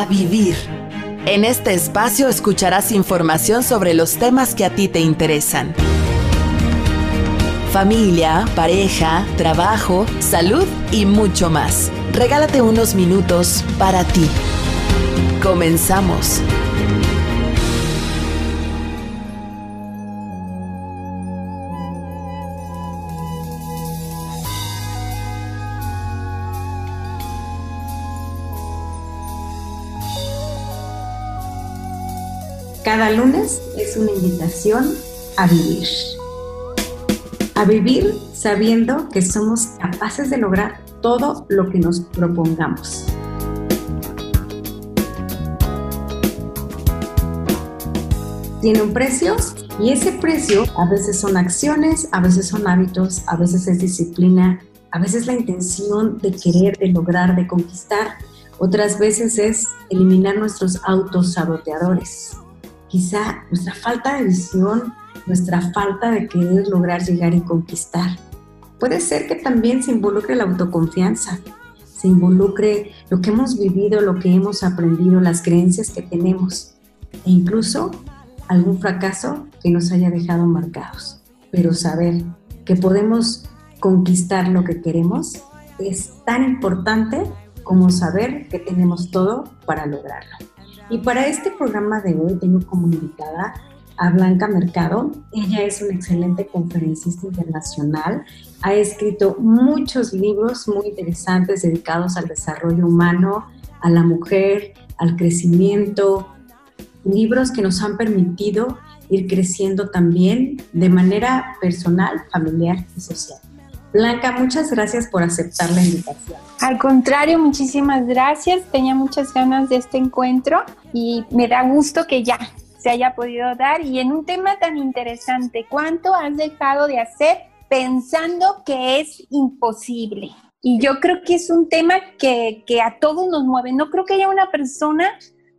a vivir. En este espacio escucharás información sobre los temas que a ti te interesan. Familia, pareja, trabajo, salud y mucho más. Regálate unos minutos para ti. Comenzamos. Cada lunes es una invitación a vivir. A vivir sabiendo que somos capaces de lograr todo lo que nos propongamos. Tiene un precio y ese precio a veces son acciones, a veces son hábitos, a veces es disciplina, a veces la intención de querer, de lograr, de conquistar. Otras veces es eliminar nuestros autosaboteadores quizá nuestra falta de visión, nuestra falta de querer lograr llegar y conquistar. Puede ser que también se involucre la autoconfianza, se involucre lo que hemos vivido, lo que hemos aprendido, las creencias que tenemos e incluso algún fracaso que nos haya dejado marcados. Pero saber que podemos conquistar lo que queremos es tan importante como saber que tenemos todo para lograrlo. Y para este programa de hoy tengo como invitada a Blanca Mercado. Ella es una excelente conferencista internacional. Ha escrito muchos libros muy interesantes dedicados al desarrollo humano, a la mujer, al crecimiento. Libros que nos han permitido ir creciendo también de manera personal, familiar y social. Blanca, muchas gracias por aceptar la invitación. Al contrario, muchísimas gracias. Tenía muchas ganas de este encuentro y me da gusto que ya se haya podido dar. Y en un tema tan interesante, ¿cuánto has dejado de hacer pensando que es imposible? Y yo creo que es un tema que, que a todos nos mueve. No creo que haya una persona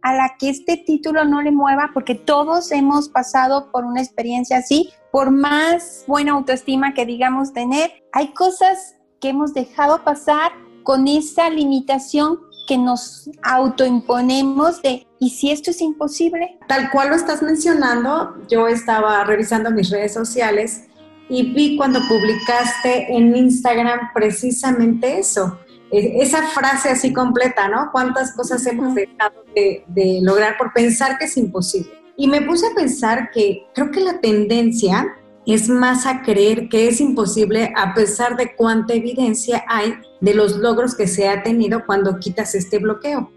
a la que este título no le mueva, porque todos hemos pasado por una experiencia así, por más buena autoestima que digamos tener, hay cosas que hemos dejado pasar con esa limitación que nos autoimponemos de, ¿y si esto es imposible? Tal cual lo estás mencionando, yo estaba revisando mis redes sociales y vi cuando publicaste en Instagram precisamente eso, esa frase así completa, ¿no? ¿Cuántas cosas hemos dejado de, lograr por pensar que es imposible? Y me puse a pensar que creo que la tendencia es más a creer que es imposible a pesar de cuánta evidencia hay de los logros que se ha tenido cuando quitas este bloqueo.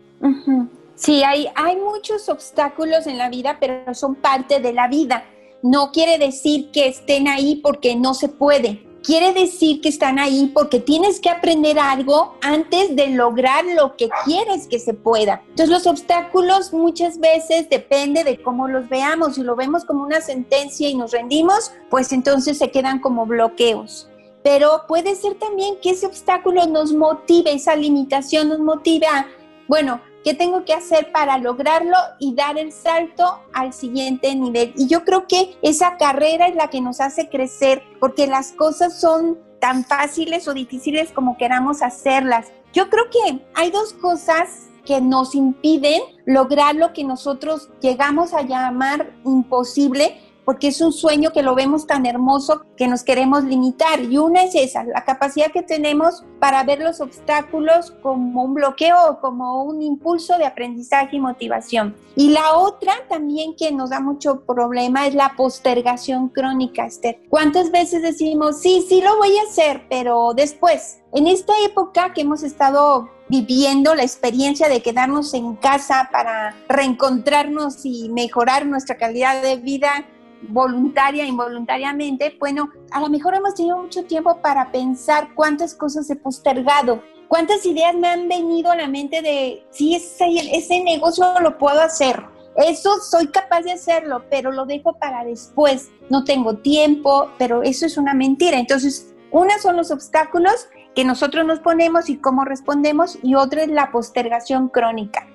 Sí, hay, hay muchos obstáculos en la vida, pero son parte de la vida. No quiere decir que estén ahí porque no se puede quiere decir que están ahí porque tienes que aprender algo antes de lograr lo que quieres que se pueda. Entonces los obstáculos muchas veces depende de cómo los veamos. Si lo vemos como una sentencia y nos rendimos, pues entonces se quedan como bloqueos. Pero puede ser también que ese obstáculo nos motive, esa limitación nos motive a, bueno, ¿Qué tengo que hacer para lograrlo y dar el salto al siguiente nivel? Y yo creo que esa carrera es la que nos hace crecer, porque las cosas son tan fáciles o difíciles como queramos hacerlas. Yo creo que hay dos cosas que nos impiden lograr lo que nosotros llegamos a llamar imposible porque es un sueño que lo vemos tan hermoso que nos queremos limitar. Y una es esa, la capacidad que tenemos para ver los obstáculos como un bloqueo como un impulso de aprendizaje y motivación. Y la otra también que nos da mucho problema es la postergación crónica, Esther. ¿Cuántas veces decimos, sí, sí lo voy a hacer, pero después? En esta época que hemos estado viviendo la experiencia de quedarnos en casa para reencontrarnos y mejorar nuestra calidad de vida, voluntaria involuntariamente, bueno, a lo mejor hemos tenido mucho tiempo para pensar cuántas cosas he postergado, cuántas ideas me han venido a la mente de, si ese, negocio lo puedo hacer, eso soy capaz de hacerlo, pero lo dejo para después, no tengo tiempo, pero eso es una mentira. Entonces, una son los obstáculos que nosotros nos ponemos y cómo respondemos, y otra es la postergación crónica,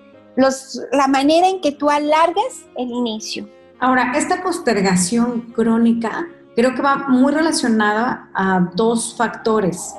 la manera en que tú alargas el inicio. Ahora, esta postergación crónica creo que va muy relacionada a dos factores.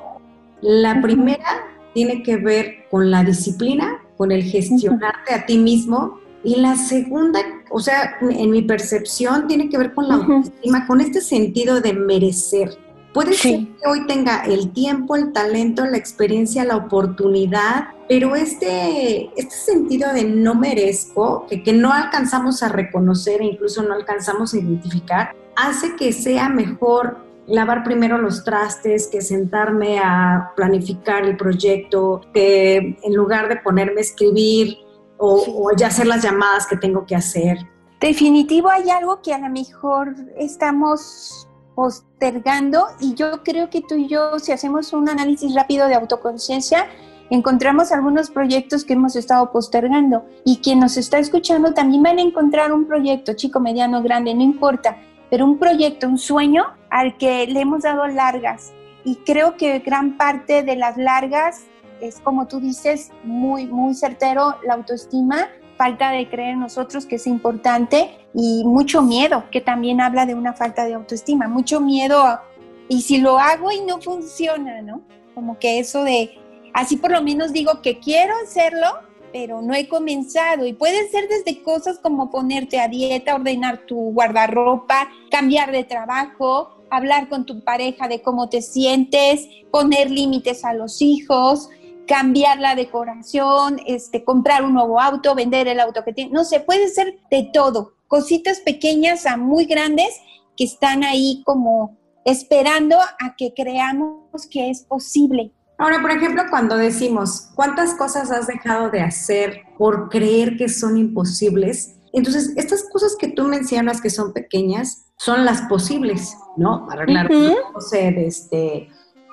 La primera tiene que ver con la disciplina con el gestionarte a ti mismo. Y la segunda, o sea, en mi percepción, tiene que ver con la autoestima, con este sentido de merecer. Puede ser que hoy tenga el tiempo, el talento, la experiencia, la oportunidad, pero este, este sentido de no merezco, que, que no alcanzamos a reconocer e incluso no alcanzamos a identificar, hace que sea mejor lavar primero los trastes que sentarme a planificar el proyecto, que en lugar de ponerme a escribir o, o ya hacer las llamadas que tengo que hacer. Definitivo hay algo que a lo mejor estamos postergando y yo creo que tú y yo, si hacemos un análisis rápido de autoconciencia, encontramos algunos proyectos que hemos estado postergando y quien nos está escuchando también van a encontrar un proyecto, chico, mediano, grande, no importa, pero un proyecto, un sueño al que le hemos dado largas. Y creo que gran parte de las largas es, como tú dices, muy, muy certero, la autoestima falta de creer en nosotros, que es importante, y mucho miedo, que también habla de una falta de autoestima, mucho miedo, y si lo hago y no funciona, ¿no? Como que eso de, así por lo menos digo que quiero hacerlo, pero no he comenzado. Y puede ser desde cosas como ponerte a dieta, ordenar tu guardarropa, cambiar de trabajo, hablar con tu pareja de cómo te sientes, poner límites a los hijos, cambiar la decoración, este, comprar un nuevo auto, vender el auto que tiene, no sé, puede ser de todo, cositas pequeñas a muy grandes que están ahí como esperando a que creamos que es posible. Ahora, por ejemplo, cuando decimos, ¿cuántas cosas has dejado de hacer por creer que son imposibles? Entonces, estas cosas que tú mencionas que son pequeñas son las posibles, ¿no? Arreglar, no sé, este,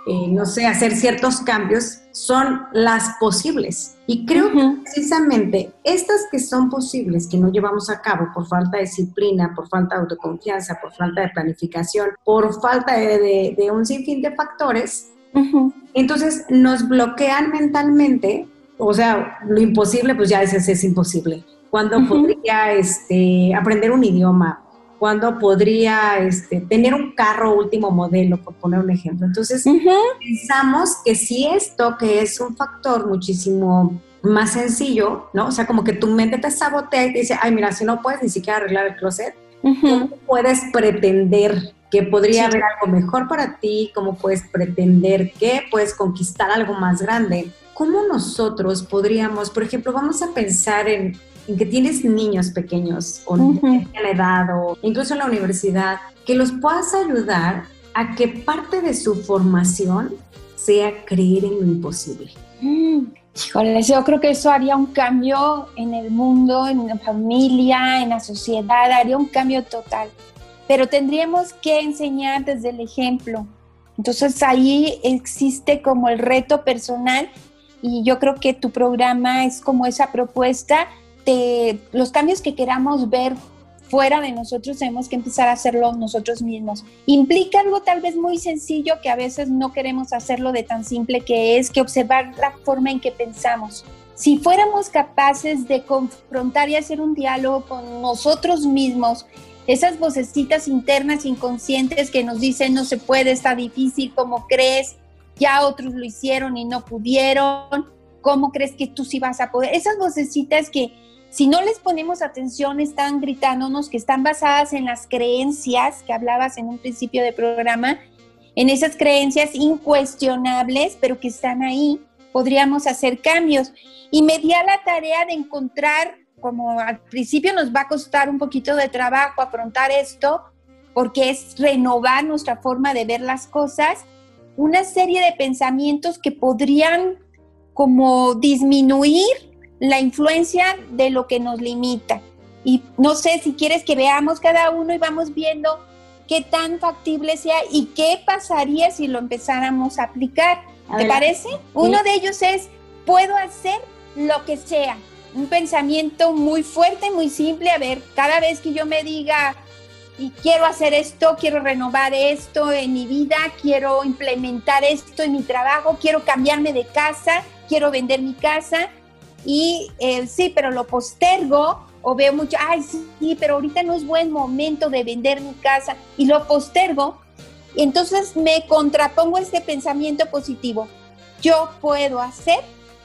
eh, no sé, hacer ciertos cambios, son las posibles. Y creo que precisamente estas que son posibles, que no llevamos a cabo por falta de disciplina, por falta de autoconfianza, por falta de planificación, por falta de, un sinfín de factores, entonces nos bloquean mentalmente, o sea, lo imposible, pues ya es, es imposible. Cuando podría este, aprender un idioma, cuándo podría este, tener un carro último modelo, por poner un ejemplo. Entonces, pensamos que si esto, que es un factor muchísimo más sencillo, ¿no? O sea, como que tu mente te sabotea y te dice, ay, mira, si no puedes ni siquiera arreglar el closet, ¿cómo puedes pretender que podría haber algo mejor para ti? ¿Cómo puedes pretender que puedes conquistar algo más grande? ¿Cómo nosotros podríamos, por ejemplo, vamos a pensar en en que tienes niños pequeños o uh la edad o incluso en la universidad, que los puedas ayudar a que parte de su formación sea creer en lo imposible. Mm, híjole, yo creo que eso haría un cambio en el mundo, en la familia, en la sociedad, haría un cambio total. Pero tendríamos que enseñar desde el ejemplo. Entonces ahí existe como el reto personal y yo creo que tu programa es como esa propuesta los cambios que queramos ver fuera de nosotros tenemos que empezar a hacerlo nosotros mismos. Implica algo tal vez muy sencillo que a veces no queremos hacerlo de tan simple que es que observar la forma en que pensamos. Si fuéramos capaces de confrontar y hacer un diálogo con nosotros mismos, esas vocecitas internas inconscientes que nos dicen no se puede, está difícil, ¿cómo crees? Ya otros lo hicieron y no pudieron, ¿cómo crees que tú sí vas a poder? Esas vocecitas que si no les ponemos atención, están gritándonos que están basadas en las creencias que hablabas en un principio del programa, en esas creencias incuestionables, pero que están ahí, podríamos hacer cambios. Y me di a la tarea de encontrar, como al principio nos va a costar un poquito de trabajo afrontar esto, porque es renovar nuestra forma de ver las cosas, una serie de pensamientos que podrían como disminuir la influencia de lo que nos limita. Y no sé si quieres que veamos cada uno y vamos viendo qué tan factible sea y qué pasaría si lo empezáramos a aplicar. ¿Te parece? Uno de ellos es, puedo hacer lo que sea. Un pensamiento muy fuerte, muy simple. A ver, cada vez que yo me diga, y quiero hacer esto, quiero renovar esto en mi vida, quiero implementar esto en mi trabajo, quiero cambiarme de casa, quiero vender mi casa, y eh, sí, pero lo postergo o veo mucho, ay, sí, pero ahorita no es buen momento de vender mi casa y lo postergo. Entonces me contrapongo este pensamiento positivo. Yo puedo hacer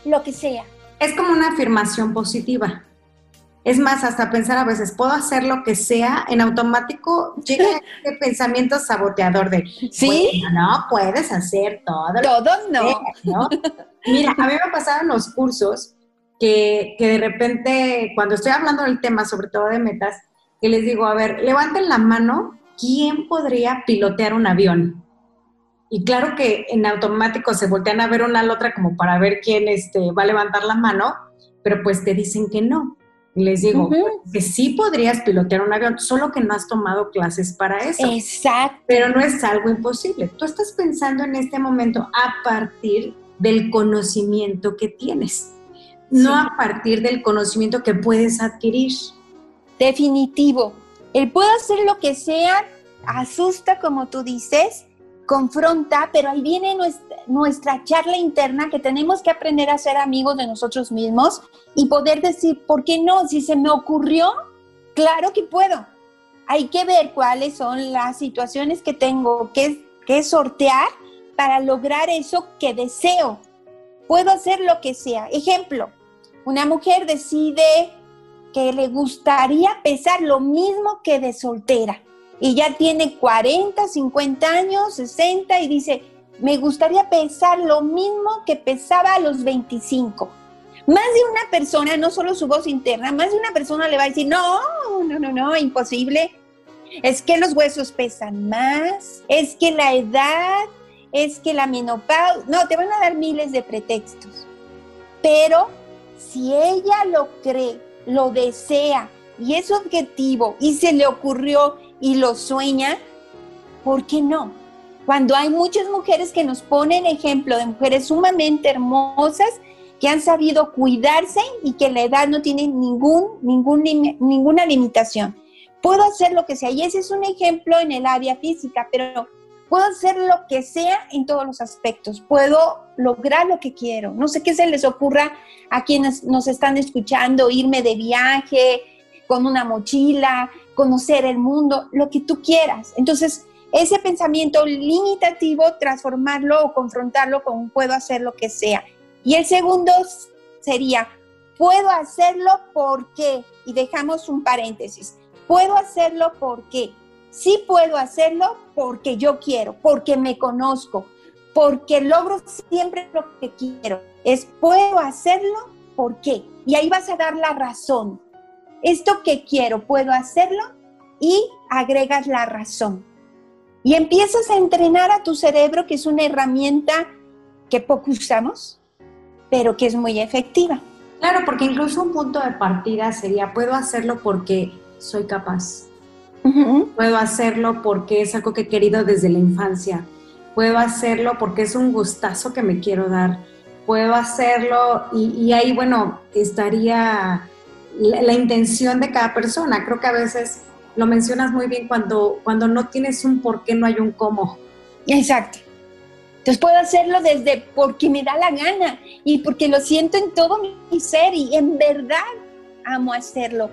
lo que sea. Es como una afirmación positiva. Es más, hasta pensar a veces, puedo hacer lo que sea, en automático llega este pensamiento saboteador de, ¿Sí? no, puedes hacer todo. Todo no. ¿no? Mira, a mí me pasaron los cursos que, que de repente, cuando estoy hablando del tema, sobre todo de metas, que les digo, a ver, levanten la mano, ¿quién podría pilotear un avión? Y claro que en automático se voltean a ver una a la otra como para ver quién este, va a levantar la mano, pero pues te dicen que no. Y les digo que sí podrías pilotear un avión, solo que no has tomado clases para eso. Exacto. Pero no es algo imposible. Tú estás pensando en este momento a partir del conocimiento que tienes, no a partir del conocimiento que puedes adquirir. Definitivo. El puedo hacer lo que sea, asusta como tú dices, confronta, pero ahí viene nuestra, nuestra, charla interna que tenemos que aprender a ser amigos de nosotros mismos y poder decir, ¿por qué no? Si se me ocurrió, claro que puedo. Hay que ver cuáles son las situaciones que tengo que, que sortear para lograr eso que deseo. Puedo hacer lo que sea. Ejemplo, una mujer decide que le gustaría pesar lo mismo que de soltera y ya tiene 40, 50 años, 60 y dice, me gustaría pesar lo mismo que pesaba a los 25. Más de una persona, no solo su voz interna, más de una persona le va a decir, no, no, no, no, imposible. Es que los huesos pesan más, es que la edad, es que la menopausia, no, te van a dar miles de pretextos. Pero si ella lo cree, lo desea y es objetivo y se le ocurrió y lo sueña, ¿por qué no? Cuando hay muchas mujeres que nos ponen ejemplo de mujeres sumamente hermosas que han sabido cuidarse y que la edad no tiene ningún, ningún, ninguna limitación. Puedo hacer lo que sea y ese es un ejemplo en el área física, pero puedo hacer lo que sea en todos los aspectos, puedo lograr lo que quiero. No sé qué se les ocurra a quienes nos están escuchando, irme de viaje con una mochila, conocer el mundo, lo que tú quieras. Entonces, ese pensamiento limitativo, transformarlo o confrontarlo con puedo hacer lo que sea. Y el segundo sería, puedo hacerlo porque, y dejamos un paréntesis, puedo hacerlo porque Sí puedo hacerlo porque yo quiero, porque me conozco, porque logro siempre lo que quiero. Es puedo hacerlo, ¿por qué? Y ahí vas a dar la razón. Esto que quiero, puedo hacerlo y agregas la razón. Y empiezas a entrenar a tu cerebro, que es una herramienta que poco usamos, pero que es muy efectiva. Claro, porque incluso un punto de partida sería, puedo hacerlo porque soy capaz Puedo hacerlo porque es algo que he querido desde la infancia. Puedo hacerlo porque es un gustazo que me quiero dar. Puedo hacerlo y, ahí, bueno, estaría la, intención de cada persona. Creo que a veces lo mencionas muy bien cuando, cuando no tienes un por qué, no hay un cómo. Exacto. Entonces puedo hacerlo desde porque me da la gana y porque lo siento en todo mi ser y en verdad amo hacerlo.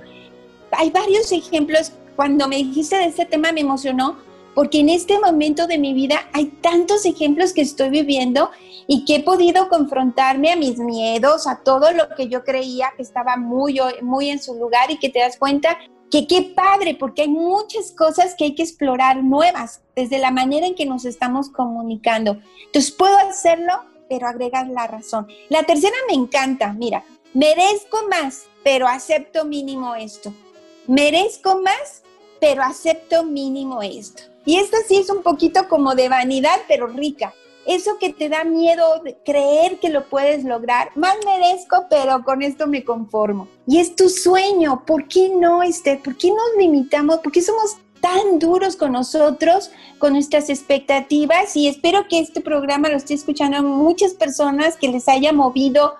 Hay varios ejemplos cuando me dijiste de este tema me emocionó porque en este momento de mi vida hay tantos ejemplos que estoy viviendo y que he podido confrontarme a mis miedos, a todo lo que yo creía que estaba muy, muy en su lugar y que te das cuenta que qué padre, porque hay muchas cosas que hay que explorar nuevas desde la manera en que nos estamos comunicando. Entonces puedo hacerlo, pero agregas la razón. La tercera me encanta, mira, merezco más, pero acepto mínimo esto. Merezco más, pero acepto mínimo esto. Y esto sí es un poquito como de vanidad, pero rica. Eso que te da miedo de creer que lo puedes lograr, más merezco, pero con esto me conformo. Y es tu sueño, ¿por qué no, este? ¿Por qué nos limitamos? ¿Por qué somos tan duros con nosotros, con nuestras expectativas? Y espero que este programa lo esté escuchando a muchas personas que les haya movido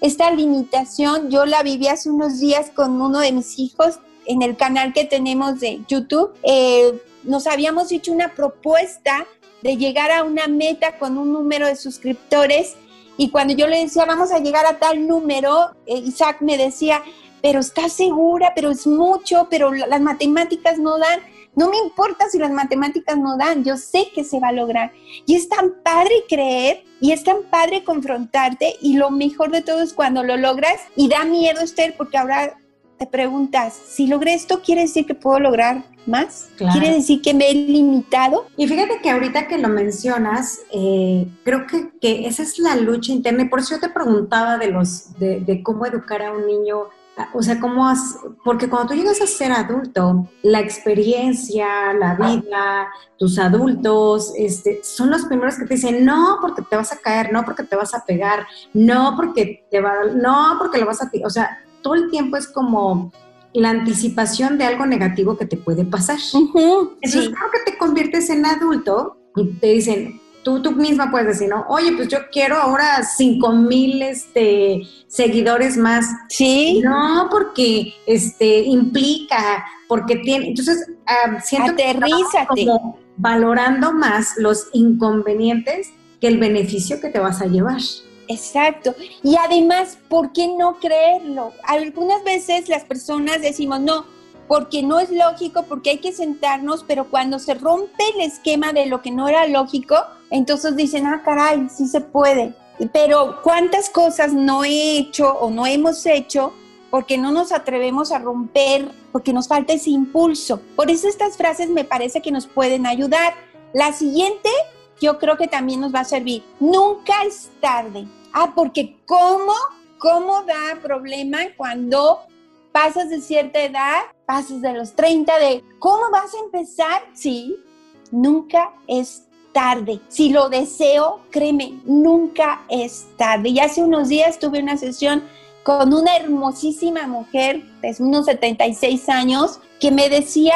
esta limitación. Yo la viví hace unos días con uno de mis hijos en el canal que tenemos de YouTube, eh, nos habíamos hecho una propuesta de llegar a una meta con un número de suscriptores y cuando yo le decía vamos a llegar a tal número, eh, Isaac me decía, pero estás segura, pero es mucho, pero las matemáticas no dan. no me importa si las matemáticas no dan, yo sé que se va a lograr. Y es tan padre creer y es tan padre confrontarte y lo mejor de todo es cuando lo logras y da miedo, Esther, porque ahora te preguntas, si logré esto, ¿quiere decir que puedo lograr más? ¿Quiere decir que me he limitado? Y fíjate que ahorita que lo mencionas, eh, creo que, que, esa es la lucha interna. Y por eso yo te preguntaba de, los, de, de cómo educar a un niño o sea, cómo has, porque cuando tú llegas a ser adulto, la experiencia, la vida, tus adultos, este, son los primeros que te dicen, no, porque te vas a caer, no, porque te vas a pegar, no, porque te va, no, porque lo vas a, o sea, todo el tiempo es como la anticipación de algo negativo que te puede pasar. Entonces, claro que te conviertes en adulto y te dicen, tú, tú misma puedes decir, ¿no? Oye, pues yo quiero ahora 5 mil este, seguidores más. Sí. No, porque este, implica, porque tiene. Entonces, uh, siento Aterrízate. que como valorando más los inconvenientes que el beneficio que te vas a llevar. Exacto. Y además, ¿por qué no creerlo? Algunas veces las personas decimos, no, porque no es lógico, porque hay que sentarnos, pero cuando se rompe el esquema de lo que no era lógico, entonces dicen, ah, caray, sí se puede. Pero ¿cuántas cosas no he hecho o no hemos hecho porque no nos atrevemos a romper, porque nos falta ese impulso? Por eso estas frases me parece que nos pueden ayudar. La siguiente, yo creo que también nos va a servir. Nunca es tarde. Ah, porque ¿cómo? ¿Cómo da problema cuando pasas de cierta edad, pasas de los 30, de ¿cómo vas a empezar? Sí, nunca es tarde. Si lo deseo, créeme, nunca es tarde. Y hace unos días tuve una sesión con una hermosísima mujer de unos 76 años que me decía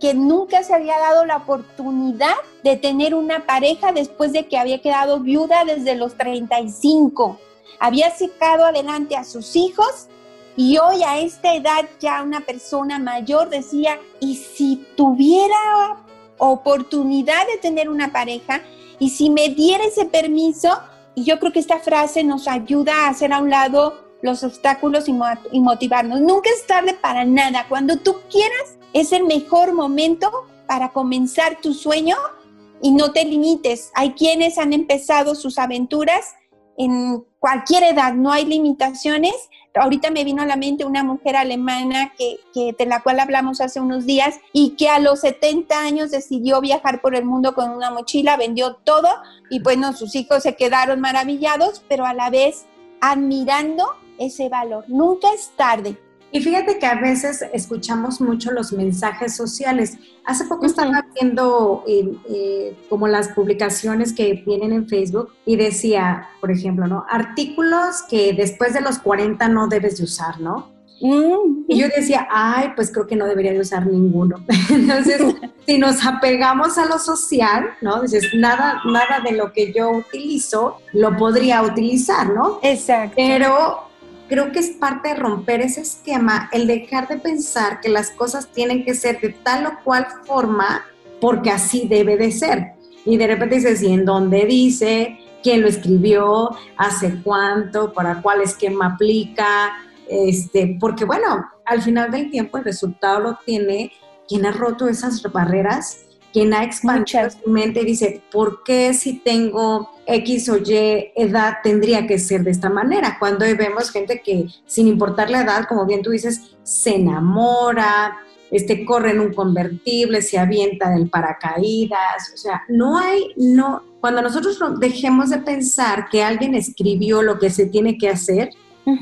que nunca se había dado la oportunidad de tener una pareja después de que había quedado viuda desde los 35. Había sacado adelante a sus hijos y hoy a esta edad ya una persona mayor decía, ¿y si tuviera oportunidad de tener una pareja? ¿Y si me diera ese permiso? Y yo creo que esta frase nos ayuda a hacer a un lado los obstáculos y, motivarnos. Nunca es tarde para nada. Cuando tú quieras, es el mejor momento para comenzar tu sueño y no te limites. Hay quienes han empezado sus aventuras en cualquier edad, no hay limitaciones ahorita me vino a la mente una mujer alemana que, de la cual hablamos hace unos días y que a los 70 años decidió viajar por el mundo con una mochila, vendió todo y bueno, sus hijos se quedaron maravillados, pero a la vez admirando ese valor. Nunca es tarde. Y fíjate que a veces escuchamos mucho los mensajes sociales. Hace poco estaba viendo eh, eh, como las publicaciones que vienen en Facebook y decía, por ejemplo, ¿no? Artículos que después de los 40 no debes de usar, ¿no? Mm. Y yo decía, ay, pues creo que no debería de usar ninguno. Entonces, si nos apegamos a lo social, ¿no? Dices, nada, nada de lo que yo utilizo lo podría utilizar, ¿no? Exacto. Pero creo que es parte de romper ese esquema, el dejar de pensar que las cosas tienen que ser de tal o cual forma porque así debe de ser. Y de repente dices, ¿y en dónde dice? ¿Quién lo escribió? ¿Hace cuánto? ¿Para cuál esquema aplica? Este, porque bueno, al final del tiempo el resultado lo tiene quien ha roto esas barreras, quien ha expandido su mente y dice, ¿por qué si tengo X o Y edad tendría que ser de esta manera. Cuando vemos gente que sin importar la edad, como bien tú dices, se enamora, este, corre en un convertible, se avienta del paracaídas, o sea, no hay, no, cuando nosotros dejemos de pensar que alguien escribió lo que se tiene que hacer,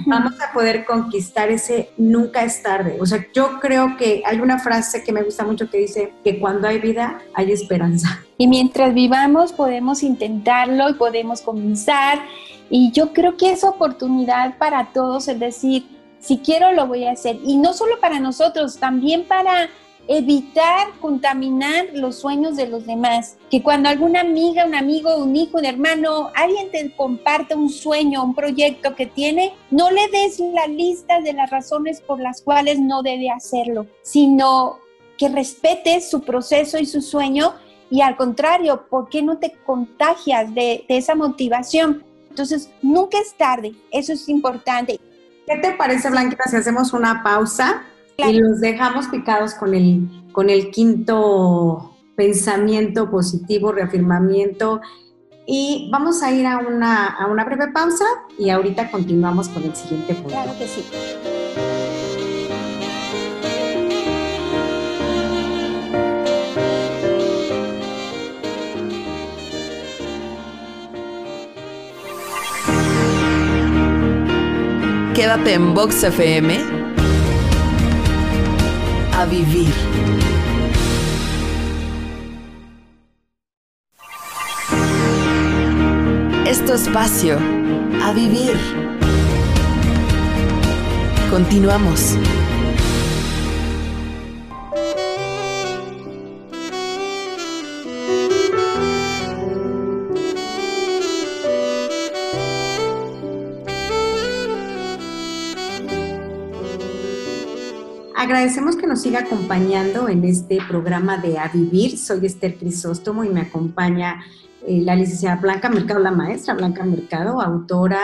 vamos a poder conquistar ese nunca es tarde. O sea, yo creo que hay una frase que me gusta mucho que dice que cuando hay vida hay esperanza. Y mientras vivamos podemos intentarlo y podemos comenzar. Y yo creo que es oportunidad para todos, es decir, si quiero lo voy a hacer. Y no solo para nosotros, también para evitar contaminar los sueños de los demás. Que cuando alguna amiga, un amigo, un hijo, un hermano, alguien te comparte un sueño, un proyecto que tiene, no le des la lista de las razones por las cuales no debe hacerlo, sino que respetes su proceso y su sueño y al contrario, ¿por qué no te contagias de, de esa motivación? Entonces, nunca es tarde, eso es importante. ¿Qué te parece, Blanquita, si hacemos una pausa Y los dejamos picados con el, con el quinto pensamiento positivo, reafirmamiento. Y vamos a ir a una, a una breve pausa y ahorita continuamos con el siguiente punto. Claro que sí. Quédate en Box FM a vivir. Es tu espacio a vivir. Continuamos. Agradecemos que nos siga acompañando en este programa de A Vivir. Soy Esther Crisóstomo y me acompaña eh, la licenciada Blanca Mercado, la maestra Blanca Mercado, autora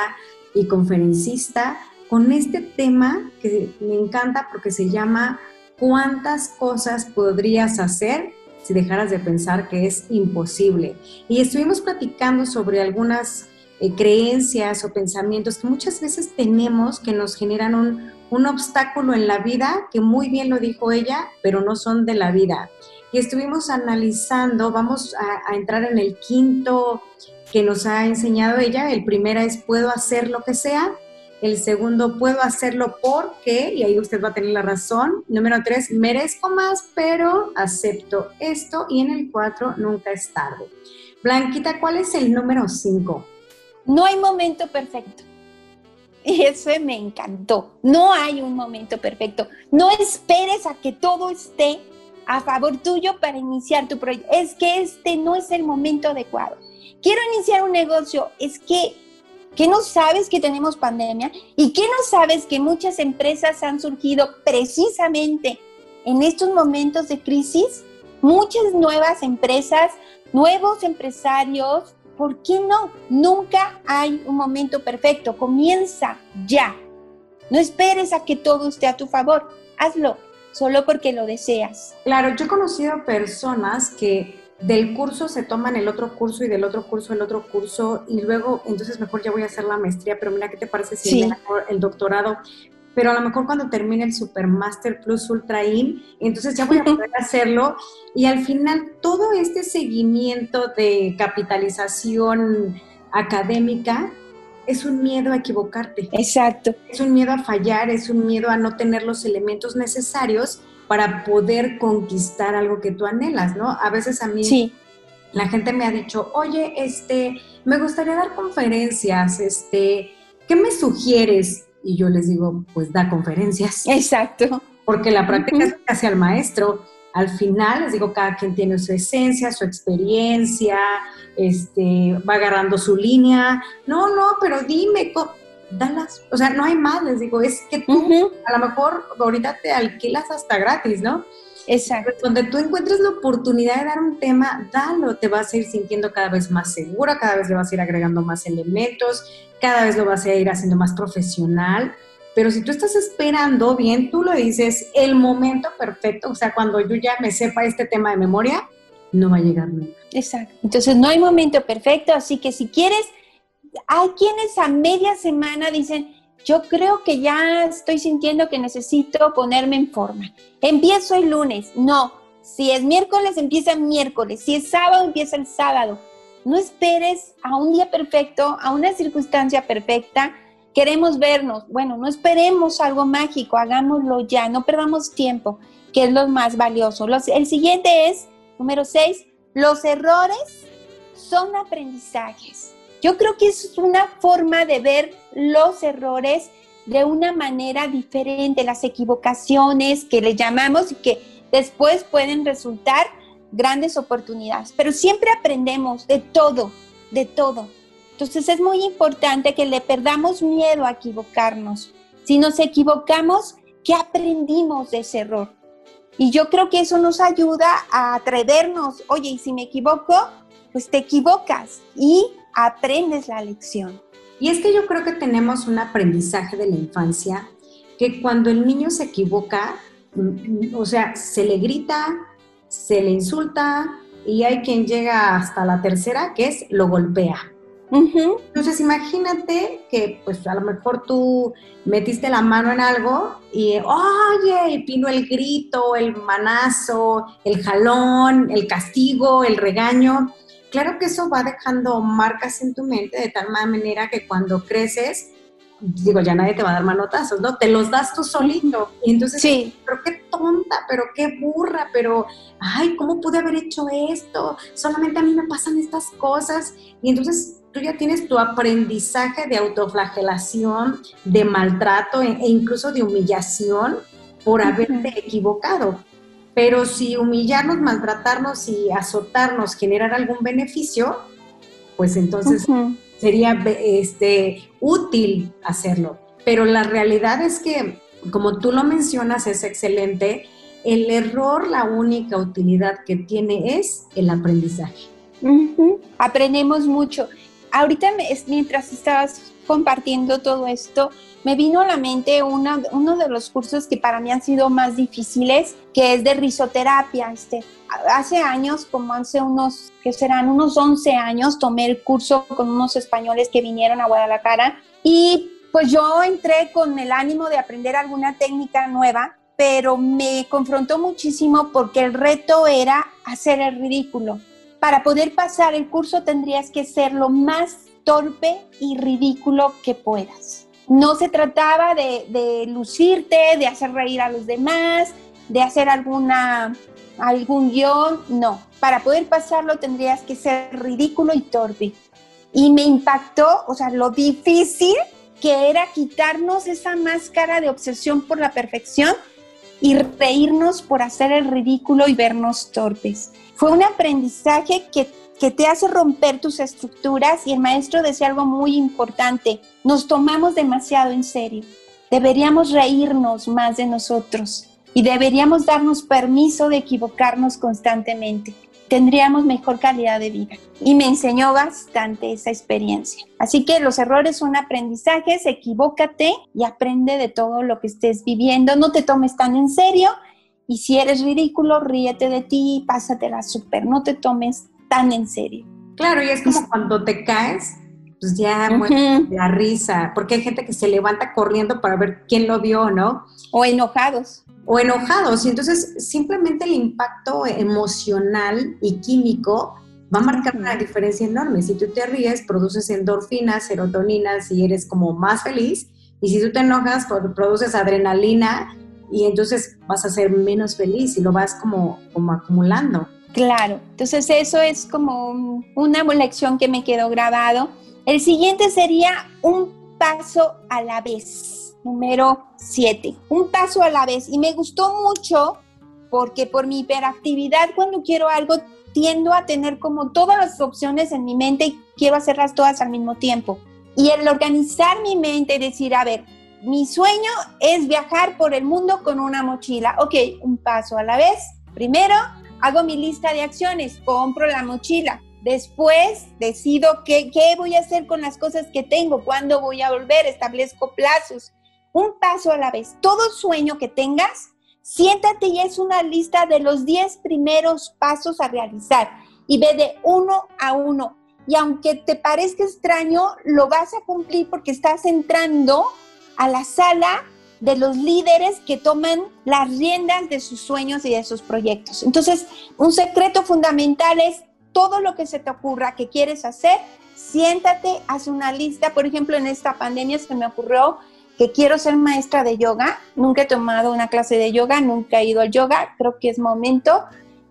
y conferencista, con este tema que me encanta porque se llama ¿Cuántas cosas podrías hacer si dejaras de pensar que es imposible? Y estuvimos platicando sobre algunas eh, creencias o pensamientos que muchas veces tenemos que nos generan un, un obstáculo en la vida, que muy bien lo dijo ella, pero no son de la vida. Y estuvimos analizando, vamos a, entrar en el quinto que nos ha enseñado ella. El primero es, puedo hacer lo que sea. El segundo, puedo hacerlo porque, y ahí usted va a tener la razón. Número tres, merezco más, pero acepto esto. Y en el cuatro, nunca es tarde. Blanquita, ¿cuál es el número cinco? No hay momento perfecto. Y eso me encantó. No hay un momento perfecto. No esperes a que todo esté a favor tuyo para iniciar tu proyecto. Es que este no es el momento adecuado. Quiero iniciar un negocio. Es que, ¿qué no sabes que tenemos pandemia? ¿Y qué no sabes que muchas empresas han surgido precisamente en estos momentos de crisis? Muchas nuevas empresas, nuevos empresarios, ¿Por qué no? Nunca hay un momento perfecto. Comienza ya. No esperes a que todo esté a tu favor. Hazlo solo porque lo deseas. Claro, yo he conocido personas que del curso se toman el otro curso y del otro curso el otro curso y luego entonces mejor ya voy a hacer la maestría, pero mira qué te parece si el doctorado, pero a lo mejor cuando termine el Supermaster Plus Ultra In, entonces ya voy a poder hacerlo. Y al final, todo este seguimiento de capitalización académica es un miedo a equivocarte. Exacto. Es un miedo a fallar, es un miedo a no tener los elementos necesarios para poder conquistar algo que tú anhelas, ¿no? A veces a mí sí. la gente me ha dicho, oye, este, me gustaría dar conferencias, este, ¿qué me sugieres? Y yo les digo, pues da conferencias. Exacto. Porque la práctica es casi al maestro. Al final, les digo, cada quien tiene su esencia, su experiencia, este, va agarrando su línea. No, no, pero dime, dalas. O sea, no hay más, les digo, es que tú a lo mejor ahorita te alquilas hasta gratis, ¿no? Exacto. Donde tú encuentres la oportunidad de dar un tema, dalo, te vas a ir sintiendo cada vez más segura, cada vez le vas a ir agregando más elementos, cada vez lo vas a ir haciendo más profesional. Pero si tú estás esperando, bien, tú lo dices, el momento perfecto, o sea, cuando yo ya me sepa este tema de memoria, no va a llegar nunca. Exacto. Entonces, no hay momento perfecto, así que si quieres, hay quienes a media semana dicen, yo creo que ya estoy sintiendo que necesito ponerme en forma. Empiezo el lunes. No, si es miércoles, empieza el miércoles. Si es sábado, empieza el sábado. No esperes a un día perfecto, a una circunstancia perfecta. Queremos vernos. Bueno, no esperemos algo mágico, hagámoslo ya, no perdamos tiempo, que es lo más valioso. el siguiente es, número seis, los errores son aprendizajes. Yo creo que es una forma de ver los errores de una manera diferente, las equivocaciones que le llamamos y que después pueden resultar grandes oportunidades. Pero siempre aprendemos de todo, de todo. Entonces es muy importante que le perdamos miedo a equivocarnos. Si nos equivocamos, ¿qué aprendimos de ese error? Y yo creo que eso nos ayuda a atrevernos. Oye, y si me equivoco, pues te equivocas y aprendes la lección. Y es que yo creo que tenemos un aprendizaje de la infancia que cuando el niño se equivoca, mm, o sea, se le grita, se le insulta y hay quien llega hasta la tercera, que es lo golpea. Entonces imagínate que pues a lo mejor tú metiste la mano en algo y oye, y vino el grito, el manazo, el jalón, el castigo, el regaño. Claro que eso va dejando marcas en tu mente de tal manera que cuando creces digo, ya nadie te va a dar manotazos, ¿no? Te los das tú solito. Y entonces, sí. pero qué tonta, pero qué burra, pero, ay, ¿cómo pude haber hecho esto? Solamente a mí me pasan estas cosas. Y entonces tú ya tienes tu aprendizaje de autoflagelación, de maltrato e, e incluso de humillación por haberte equivocado. Pero si humillarnos, maltratarnos y azotarnos generar algún beneficio, pues entonces sería este, útil hacerlo. Pero la realidad es que, como tú lo mencionas, es excelente. El error, la única utilidad que tiene es el aprendizaje. Aprendemos mucho. Ahorita, mientras estabas compartiendo todo esto, me vino a la mente uno de los cursos que para mí han sido más difíciles, que es de risoterapia. Este, hace años, como hace unos, que serán unos 11 años, tomé el curso con unos españoles que vinieron a Guadalajara y pues yo entré con el ánimo de aprender alguna técnica nueva, pero me confrontó muchísimo porque el reto era hacer el ridículo. Para poder pasar el curso tendrías que ser lo más torpe y ridículo que puedas. No se trataba de, lucirte, de hacer reír a los demás, de hacer alguna, algún guion, no. Para poder pasarlo tendrías que ser ridículo y torpe. Y me impactó, o sea, lo difícil que era quitarnos esa máscara de obsesión por la perfección y reírnos por hacer el ridículo y vernos torpes. Fue un aprendizaje que que te hace romper tus estructuras y el maestro decía algo muy importante, nos tomamos demasiado en serio, deberíamos reírnos más de nosotros y deberíamos darnos permiso de equivocarnos constantemente. Tendríamos mejor calidad de vida. Y me enseñó bastante esa experiencia. Así que los errores son aprendizajes, equivócate y aprende de todo lo que estés viviendo. No te tomes tan en serio y si eres ridículo, ríete de ti, pásatela súper. No te tomes tan en serio. Claro, y es como cuando te caes, pues ya muere la risa, porque hay gente que se levanta corriendo para ver quién lo vio, ¿no? O enojados. O enojados, y entonces simplemente el impacto emocional y químico va a marcar una diferencia enorme. Si tú te ríes, produces endorfinas, serotoninas y eres como más feliz, y si tú te enojas, produces adrenalina y entonces vas a ser menos feliz y lo vas como, como acumulando. Claro, entonces eso es como una lección que me quedó grabado. El siguiente sería un paso a la vez, número 7, un paso a la vez. Y me gustó mucho porque por mi hiperactividad cuando quiero algo tiendo a tener como todas las opciones en mi mente y quiero hacerlas todas al mismo tiempo. Y el organizar mi mente decir, a ver, mi sueño es viajar por el mundo con una mochila. Ok, un paso a la vez. Primero, hago mi lista de acciones, compro la mochila. Después decido qué, qué voy a hacer con las cosas que tengo, cuándo voy a volver, establezco plazos. Un paso a la vez. Todo sueño que tengas, siéntate y es una lista de los 10 primeros pasos a realizar y ve de uno a uno. Y aunque te parezca extraño, lo vas a cumplir porque estás entrando a la sala de los líderes que toman las riendas de sus sueños y de sus proyectos. Entonces, un secreto fundamental es todo lo que se te ocurra que quieres hacer, siéntate, haz una lista. Por ejemplo, en esta pandemia se me ocurrió que quiero ser maestra de yoga. Nunca he tomado una clase de yoga, nunca he ido al yoga, creo que es momento.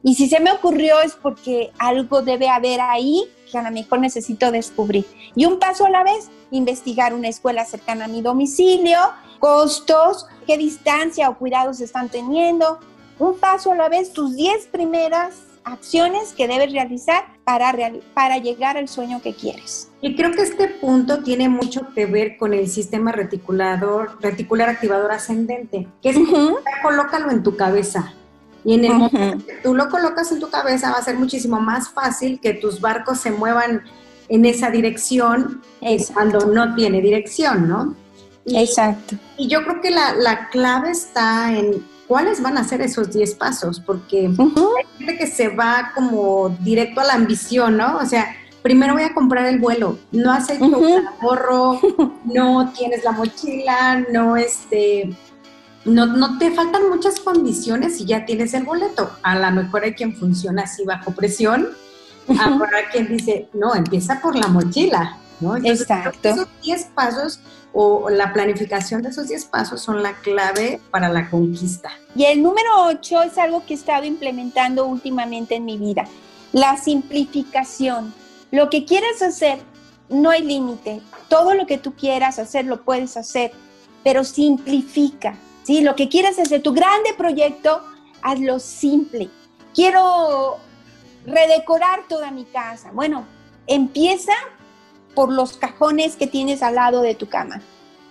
Y si se me ocurrió es porque algo debe haber ahí que a lo mejor necesito descubrir. Y un paso a la vez, investigar una escuela cercana a mi domicilio, costos, qué distancia o cuidados están teniendo. Un paso a la vez, tus 10 primeras acciones que debes realizar para, para llegar al sueño que quieres. Y creo que este punto tiene mucho que ver con el sistema reticulador, reticular activador ascendente, que es colócalo en tu cabeza. Y en el momento que tú lo colocas en tu cabeza va a ser muchísimo más fácil que tus barcos se muevan en esa dirección cuando no tiene dirección, ¿no? Exacto. Y yo creo que la, clave está en, cuáles van a ser esos 10 pasos, porque hay gente que se va como directo a la ambición, ¿no? O sea, primero voy a comprar el vuelo, no has hecho un ahorro, no tienes la mochila, no este, no, no te faltan muchas condiciones y ya tienes el boleto. A lo mejor hay quien funciona así bajo presión, habrá quien dice, no, empieza por la mochila, ¿no? Exacto. Esos 10 pasos o la planificación de esos 10 pasos son la clave para la conquista. Y el número 8 es algo que he estado implementando últimamente en mi vida, la simplificación. Lo que quieras hacer, no hay límite. Todo lo que tú quieras hacer, lo puedes hacer, pero simplifica. ¿sí? Lo que quieras hacer, tu grande proyecto, hazlo simple. Quiero redecorar toda mi casa. Bueno, empieza por los cajones que tienes al lado de tu cama.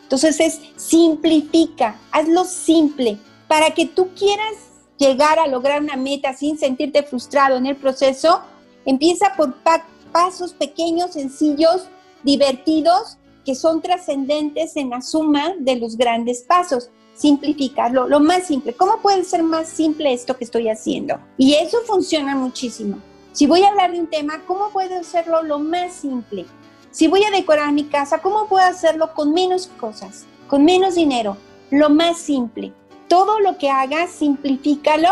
Entonces es simplifica, hazlo simple para que tú quieras llegar a lograr una meta sin sentirte frustrado en el proceso. Empieza por pasos pequeños, sencillos, divertidos, que son trascendentes en la suma de los grandes pasos. Simplificarlo, lo más simple. ¿Cómo puede ser más simple esto que estoy haciendo? Y eso funciona muchísimo. Si voy a hablar de un tema, ¿cómo puedo hacerlo lo más simple? Si voy a decorar mi casa, ¿cómo puedo hacerlo con menos cosas, con menos dinero? Lo más simple. Todo lo que hagas, simplifícalo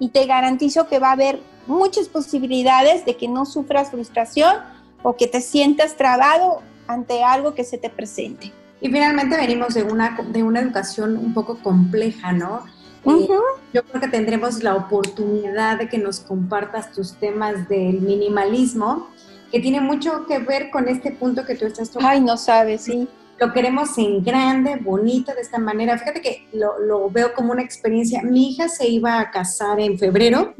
y te garantizo que va a haber muchas posibilidades de que no sufras frustración o que te sientas trabado ante algo que se te presente. Y finalmente venimos de una, de una educación un poco compleja, ¿no? Eh, yo creo que tendremos la oportunidad de que nos compartas tus temas del minimalismo, que tiene mucho que ver con este punto que tú estás tocando. Ay, no sabes, sí. Lo queremos en grande, bonito, de esta manera. Fíjate que lo, lo veo como una experiencia. Mi hija se iba a casar en febrero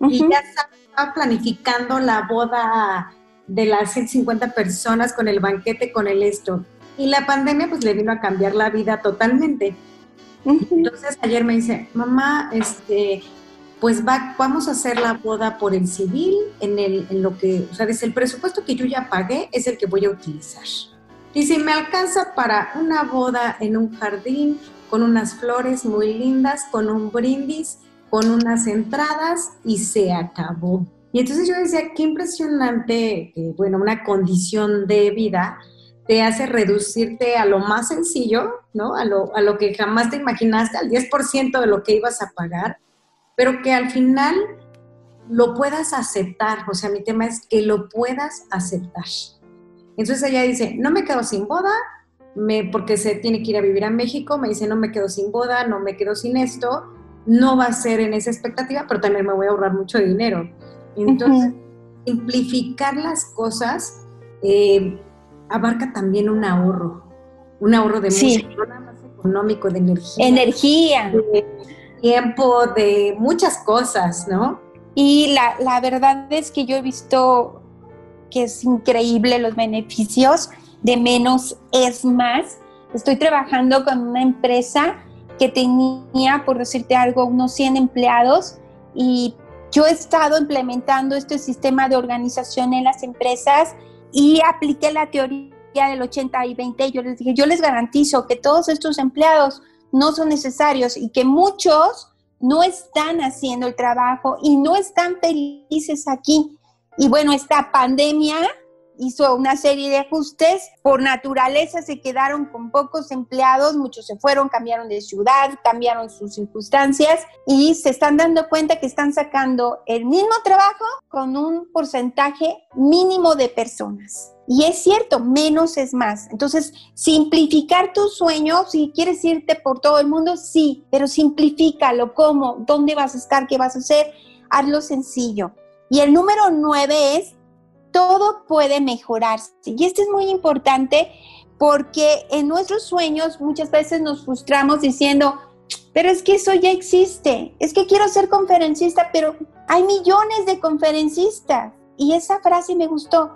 y ya estaba planificando la boda de las 150 personas con el banquete, con el esto. Y la pandemia pues le vino a cambiar la vida totalmente. Entonces ayer me dice, mamá, este, pues va, vamos a hacer la boda por el civil, en, lo que, o sea, dice, el presupuesto que yo ya pagué es el que voy a utilizar. Dice, me alcanza para una boda en un jardín, con unas flores muy lindas, con un brindis, con unas entradas y se acabó. Y entonces yo decía, qué impresionante, que, bueno, una condición de vida te hace reducirte a lo más sencillo, ¿no? A lo, a lo que jamás te imaginaste, al 10% de lo que ibas a pagar pero que al final lo puedas aceptar. O sea, mi tema es que lo puedas aceptar. Entonces ella dice, no me quedo sin boda, me, porque se tiene que ir a vivir a México, me dice, no me quedo sin boda, no me quedo sin esto, no va a ser en esa expectativa, pero también me voy a ahorrar mucho dinero. Entonces, simplificar las cosas eh, abarca también un ahorro, un ahorro de sí. no nada más económico, de energía. Energía tiempo, de muchas cosas, ¿no? Y la, la verdad es que yo he visto que es increíble los beneficios de menos es más. Estoy trabajando con una empresa que tenía, por decirte algo, unos 100 empleados y yo he estado implementando este sistema de organización en las empresas y apliqué la teoría del 80 y 20. Yo les dije, yo les garantizo que todos estos empleados no son necesarios y que muchos no están haciendo el trabajo y no están felices aquí. Y bueno, esta pandemia hizo una serie de ajustes. Por naturaleza se quedaron con pocos empleados, muchos se fueron, cambiaron de ciudad, cambiaron sus circunstancias y se están dando cuenta que están sacando el mismo trabajo con un porcentaje mínimo de personas. Y es cierto, menos es más. Entonces, simplificar tu sueño, si quieres irte por todo el mundo, sí, pero simplifícalo. ¿Cómo? ¿Dónde vas a estar? ¿Qué vas a hacer? Hazlo sencillo. Y el número nueve es, todo puede mejorarse. Y esto es muy importante porque en nuestros sueños muchas veces nos frustramos diciendo, pero es que eso ya existe, es que quiero ser conferencista, pero hay millones de conferencistas. Y esa frase me gustó,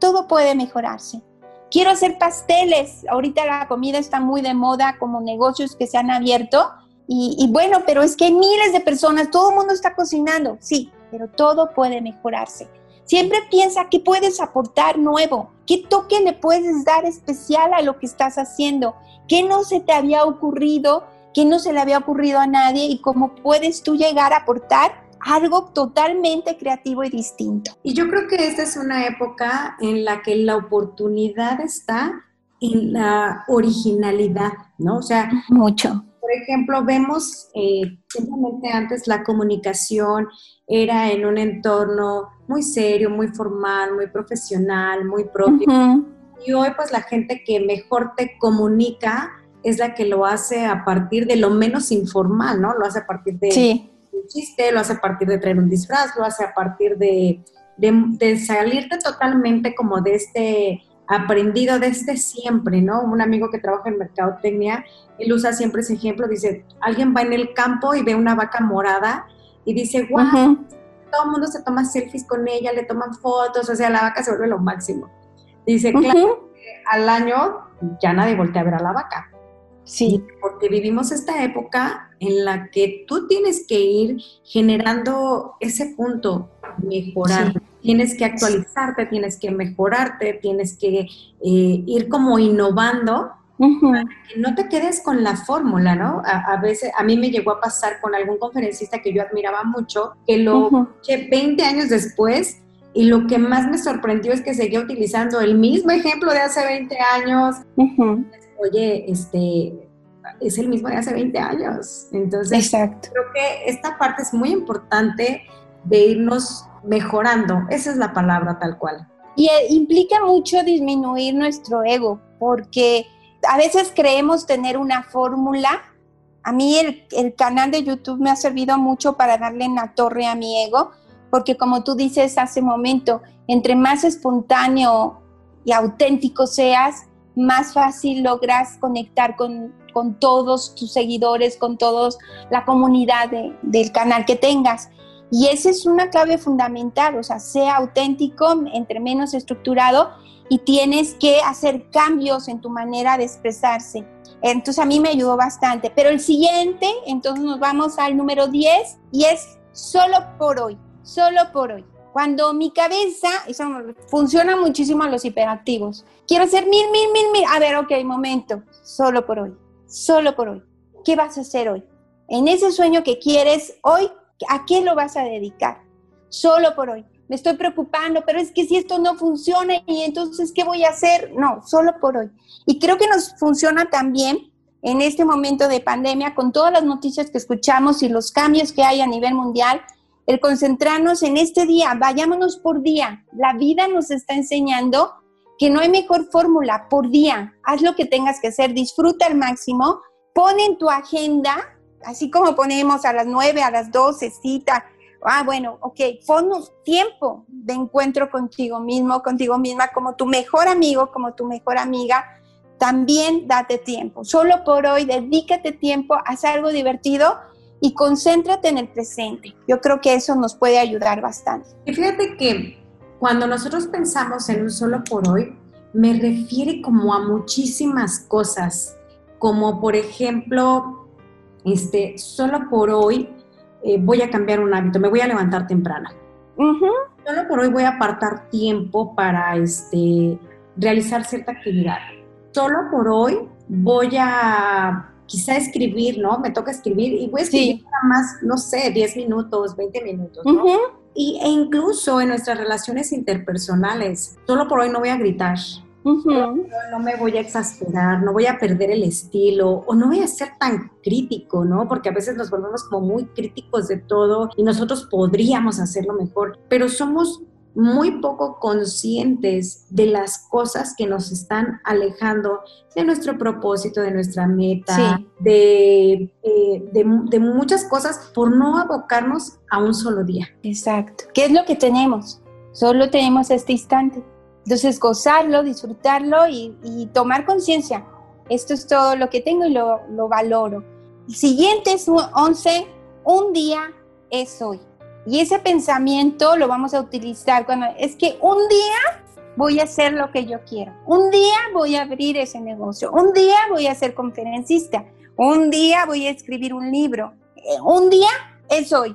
todo puede mejorarse. Quiero hacer pasteles. Ahorita la comida está muy de moda como negocios que se han abierto. Y, bueno, pero es que hay miles de personas, todo el mundo está cocinando. Sí, pero todo puede mejorarse. Siempre piensa qué puedes aportar nuevo, qué toque le puedes dar especial a lo que estás haciendo, qué no se te había ocurrido que no se le había ocurrido a nadie y cómo puedes tú llegar a aportar algo totalmente creativo y distinto. Y yo creo que esta es una época en la que la oportunidad está en la originalidad, ¿no? O sea, mucho. Por ejemplo, vemos eh, simplemente antes la comunicación era en un entorno muy serio, muy formal, muy profesional, muy propio. Y hoy pues la gente que mejor te comunica es la que lo hace a partir de lo menos informal, ¿no? Lo hace a partir de un chiste, lo hace a partir de traer un disfraz, lo hace a partir de, de, salirte totalmente como de este aprendido desde siempre, ¿no? Un amigo que trabaja en mercadotecnia, él usa siempre ese ejemplo, dice, alguien va en el campo y ve una vaca morada y dice, wow, todo el mundo se toma selfies con ella, le toman fotos, o sea, la vaca se vuelve lo máximo. Dice, claro, al año ya nadie voltea a ver a la vaca. Sí. Porque vivimos esta época en la que tú tienes que ir generando ese punto, mejorar. Tienes que actualizarte, tienes que mejorarte, tienes que eh, ir como innovando para que no te quedes con la fórmula, ¿no? A, veces, a mí me llegó a pasar con algún conferencista que yo admiraba mucho, que lo escuché 20 años después y lo que más me sorprendió es que seguía utilizando el mismo ejemplo de hace 20 años oye, este, es el mismo de hace 20 años. Entonces, creo que esta parte es muy importante de irnos mejorando. Esa es la palabra tal cual. Y eh, implica mucho disminuir nuestro ego, porque a veces creemos tener una fórmula. A mí el, canal de YouTube me ha servido mucho para darle en la torre a mi ego, porque como tú dices hace momento, entre más espontáneo y auténtico seas, más fácil logras conectar con, todos tus seguidores, con toda la comunidad del canal que tengas. Y esa es una clave fundamental, o sea, sea auténtico, entre menos estructurado y tienes que hacer cambios en tu manera de expresarse. Entonces a mí me ayudó bastante. Pero el siguiente, entonces nos vamos al número 10 y es solo por hoy, solo por hoy. Cuando mi cabeza, eso funciona muchísimo a los hiperactivos. Quiero hacer mil, mil, mil, mil. A ver, ok, momento, solo por hoy, solo por hoy. ¿Qué vas a hacer hoy? En ese sueño que quieres hoy, ¿a qué lo vas a dedicar? Solo por hoy. Me estoy preocupando, pero es que si esto no funciona y entonces, ¿qué voy a hacer? No, solo por hoy. Y creo que nos funciona también en este momento de pandemia con todas las noticias que escuchamos y los cambios que hay a nivel mundial el concentrarnos en este día, vayámonos por día. La vida nos está enseñando que no hay mejor fórmula por día. Haz lo que tengas que hacer, disfruta al máximo, pon en tu agenda, así como ponemos a las 9, a las 12, cita. Ah, bueno, ok, pon un tiempo de encuentro contigo mismo, contigo misma, como tu mejor amigo, como tu mejor amiga. También date tiempo. Solo por hoy, dedícate tiempo, haz algo divertido y concéntrate en el presente. Yo creo que eso nos puede ayudar bastante. Y fíjate que cuando nosotros pensamos en un solo por hoy, me refiere como a muchísimas cosas, como por ejemplo, este, solo por hoy eh, voy a cambiar un hábito, me voy a levantar temprano. Solo por hoy voy a apartar tiempo para este, realizar cierta actividad. Solo por hoy voy a quizá escribir, ¿no? Me toca escribir y voy a escribir nada más, no sé, 10 minutos, 20 minutos, ¿no? y, e incluso en nuestras relaciones interpersonales, solo por hoy no voy a gritar. No, me voy a exasperar, no voy a perder el estilo o no voy a ser tan crítico, ¿no? Porque a veces nos volvemos como muy críticos de todo y nosotros podríamos hacerlo mejor, pero somos muy poco conscientes de las cosas que nos están alejando de nuestro propósito, de nuestra meta, eh, de, de, muchas cosas por no abocarnos a un solo día. Exacto. ¿Qué es lo que tenemos? Solo tenemos este instante. Entonces, gozarlo, disfrutarlo y, tomar conciencia. Esto es todo lo que tengo y lo, lo valoro. El siguiente es 11, un día es hoy. Y ese pensamiento lo vamos a utilizar cuando es que un día voy a hacer lo que yo quiero. Un día voy a abrir ese negocio. Un día voy a ser conferencista. Un día voy a escribir un libro. Eh, un día es hoy.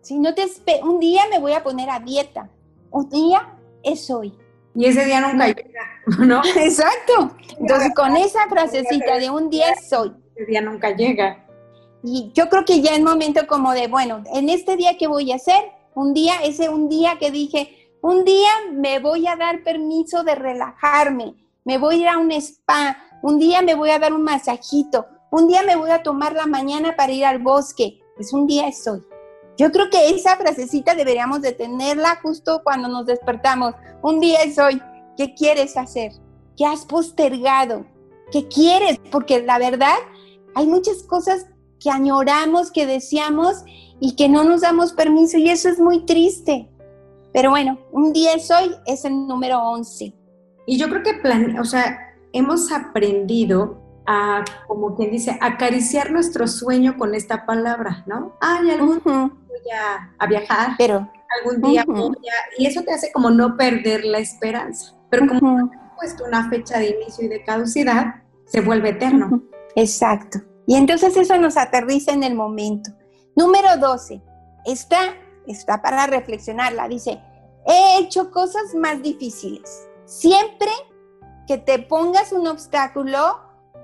Si no te un día me voy a poner a dieta. Un día es hoy. Y ese día nunca llega, ¿no? Exacto. Entonces, con esa frasecita de un día es hoy. Ese día nunca llega. Y yo creo que ya es momento como de, bueno, en este día que voy a hacer, un día, ese un día que dije, un día me voy a dar permiso de relajarme, me voy a ir a un spa, un día me voy a dar un masajito, un día me voy a tomar la mañana para ir al bosque, pues un día es hoy. Yo creo que esa frasecita deberíamos de tenerla justo cuando nos despertamos. Un día es hoy. ¿Qué quieres hacer? ¿Qué has postergado? ¿Qué quieres? Porque la verdad, hay muchas cosas que añoramos, que deseamos y que no nos damos permiso y eso es muy triste. Pero bueno, un día es hoy, es el número 11. Y yo creo que, plan, o sea, hemos aprendido a, como quien dice, acariciar nuestro sueño con esta palabra, ¿no? Ay, algún día voy a, viajar, pero algún día voy a, y eso te hace como no perder la esperanza. Pero como uh puesto una fecha de inicio y de caducidad, se vuelve eterno. Exacto. Y entonces eso nos aterriza en el momento. Número 12. Está, está para reflexionarla. Dice, he hecho cosas más difíciles. Siempre que te pongas un obstáculo,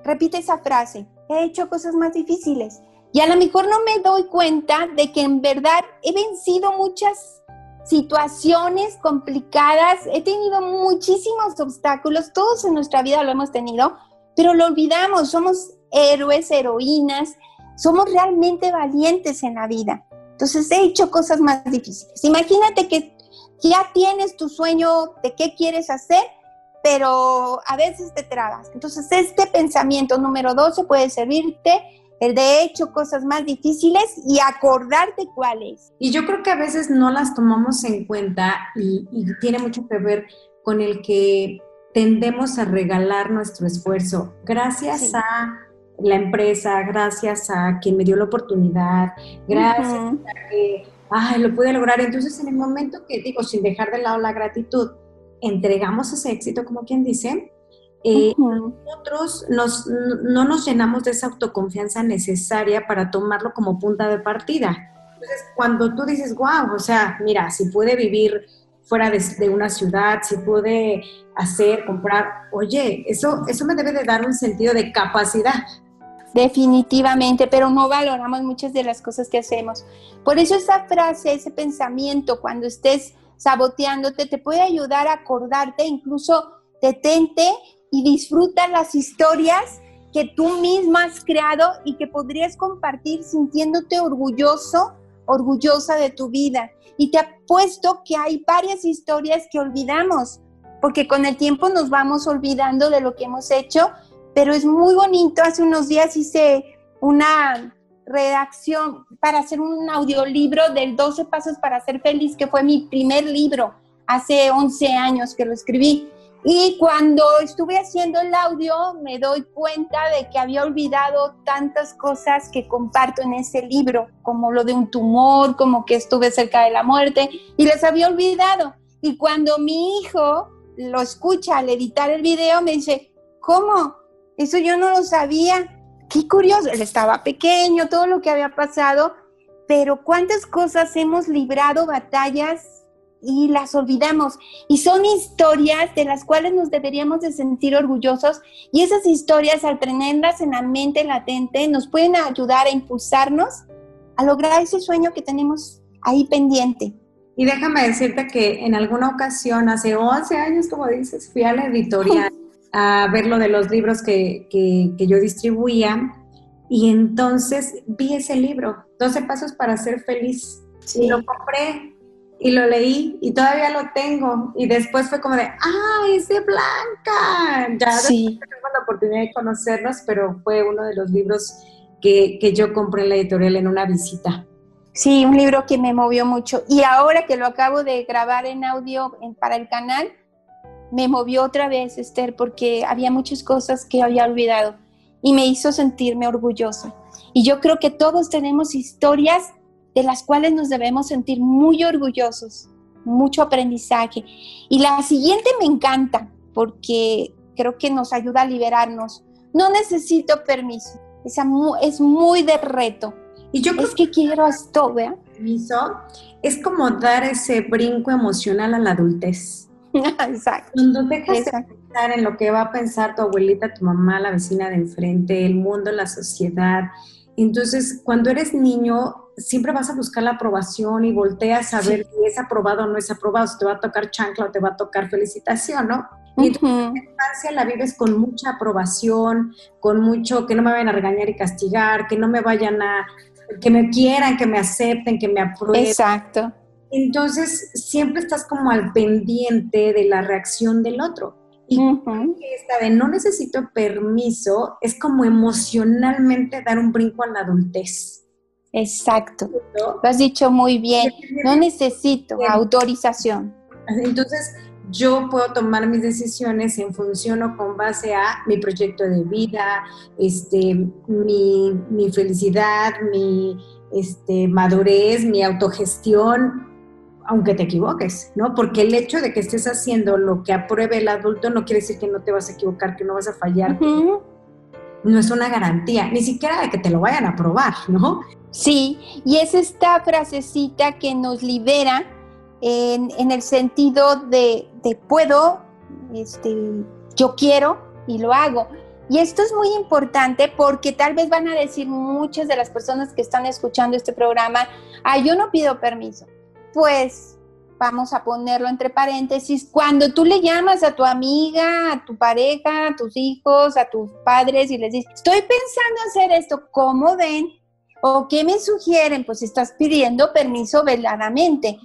repite esa frase. He hecho cosas más difíciles. Y a lo mejor no me doy cuenta de que en verdad he vencido muchas situaciones complicadas, he tenido muchísimos obstáculos, todos en nuestra vida lo hemos tenido, pero lo olvidamos, somos héroes, heroínas, somos realmente valientes en la vida. Entonces he hecho cosas más difíciles. Imagínate que ya tienes tu sueño de qué quieres hacer, pero a veces te trabas. Entonces este pensamiento número 12 puede servirte el de hecho cosas más difíciles y acordarte cuáles. Y yo creo que a veces no las tomamos en cuenta y, tiene mucho que ver con el que tendemos a regalar nuestro esfuerzo. Gracias a la empresa, gracias a quien me dio la oportunidad, gracias a que ay, lo pude lograr. Entonces, en el momento que digo, sin dejar de lado la gratitud, entregamos ese éxito, como quien dice, eh, nosotros nos, no nos llenamos de esa autoconfianza necesaria para tomarlo como punta de partida. Entonces, cuando tú dices, wow, o sea, mira, si puede vivir fuera de, una ciudad, si puede hacer, comprar, oye, eso, eso me debe de dar un sentido de capacidad. Definitivamente, pero no valoramos muchas de las cosas que hacemos. Por eso esa frase, ese pensamiento, cuando estés saboteándote, te puede ayudar a acordarte, incluso detente y disfruta las historias que tú misma has creado y que podrías compartir sintiéndote orgulloso, orgullosa de tu vida. Y te apuesto que hay varias historias que olvidamos, porque con el tiempo nos vamos olvidando de lo que hemos hecho, pero es muy bonito. Hace unos días hice una redacción para hacer un audiolibro del 12 Pasos para ser feliz, que fue mi primer libro hace 11 años que lo escribí. Y cuando estuve haciendo el audio me doy cuenta de que había olvidado tantas cosas que comparto en ese libro, como lo de un tumor, como que estuve cerca de la muerte, y les había olvidado. Y cuando mi hijo lo escucha al editar el video, me dice, ¿cómo? Eso yo no lo sabía. Qué curioso, él estaba pequeño, todo lo que había pasado, pero cuántas cosas hemos librado batallas y las olvidamos. Y son historias de las cuales nos deberíamos de sentir orgullosos y esas historias al tenerlas en la mente latente nos pueden ayudar a impulsarnos a lograr ese sueño que tenemos ahí pendiente. Y déjame decirte que en alguna ocasión, hace 11 años, como dices, fui a la editorial a ver lo de los libros que, que, yo distribuía y entonces vi ese libro, 12 Pasos para ser feliz. Y lo compré y lo leí y todavía lo tengo. Y después fue como de, ¡ay, es de Blanca! Ya sí. tengo la oportunidad de conocernos, pero fue uno de los libros que, que, yo compré en la editorial en una visita. Sí, un libro que me movió mucho. Y ahora que lo acabo de grabar en audio para el canal, me movió otra vez, Esther, porque había muchas cosas que había olvidado y me hizo sentirme orgullosa. Y yo creo que todos tenemos historias de las cuales nos debemos sentir muy orgullosos, mucho aprendizaje. Y la siguiente me encanta porque creo que nos ayuda a liberarnos. No necesito permiso, Esa es muy de reto. Y yo creo es que, quiero esto, ¿vea? Permiso es como dar ese brinco emocional a la adultez. Exacto. Cuando dejas de pensar en lo que va a pensar tu abuelita, tu mamá, la vecina de enfrente, el mundo, la sociedad, Entonces, cuando eres niño, siempre vas a buscar la aprobación y volteas a ver si es aprobado o no es aprobado, si te va a tocar chancla o te va a tocar felicitación, ¿no? Y entonces la infancia la vives con mucha aprobación, con mucho que no me vayan a regañar y castigar, que no me vayan a, que me quieran, que me acepten, que me aprueben. Exacto. Entonces siempre estás como al pendiente de la reacción del otro. Y esta de no necesito permiso es como emocionalmente dar un brinco a la adultez. Exacto. Lo has dicho muy bien. No necesito autorización. Entonces, yo puedo tomar mis decisiones en función o con base a mi proyecto de vida, este, mi, mi felicidad, mi este, madurez, mi autogestión, aunque te equivoques, ¿no? Porque el hecho de que estés haciendo lo que apruebe el adulto no quiere decir que no te vas a equivocar, que no vas a fallar. No es una garantía, ni siquiera de que te lo vayan a aprobar, ¿no? Sí, y es esta frasecita que nos libera en, el sentido de, de, puedo, este, yo quiero y lo hago. Y esto es muy importante porque tal vez van a decir muchas de las personas que están escuchando este programa, ah, yo no pido permiso pues vamos a ponerlo entre paréntesis, cuando tú le llamas a tu amiga, a tu pareja, a tus hijos, a tus padres y les dices, estoy pensando hacer esto, ¿cómo ven? ¿O qué me sugieren? Pues estás pidiendo permiso veladamente.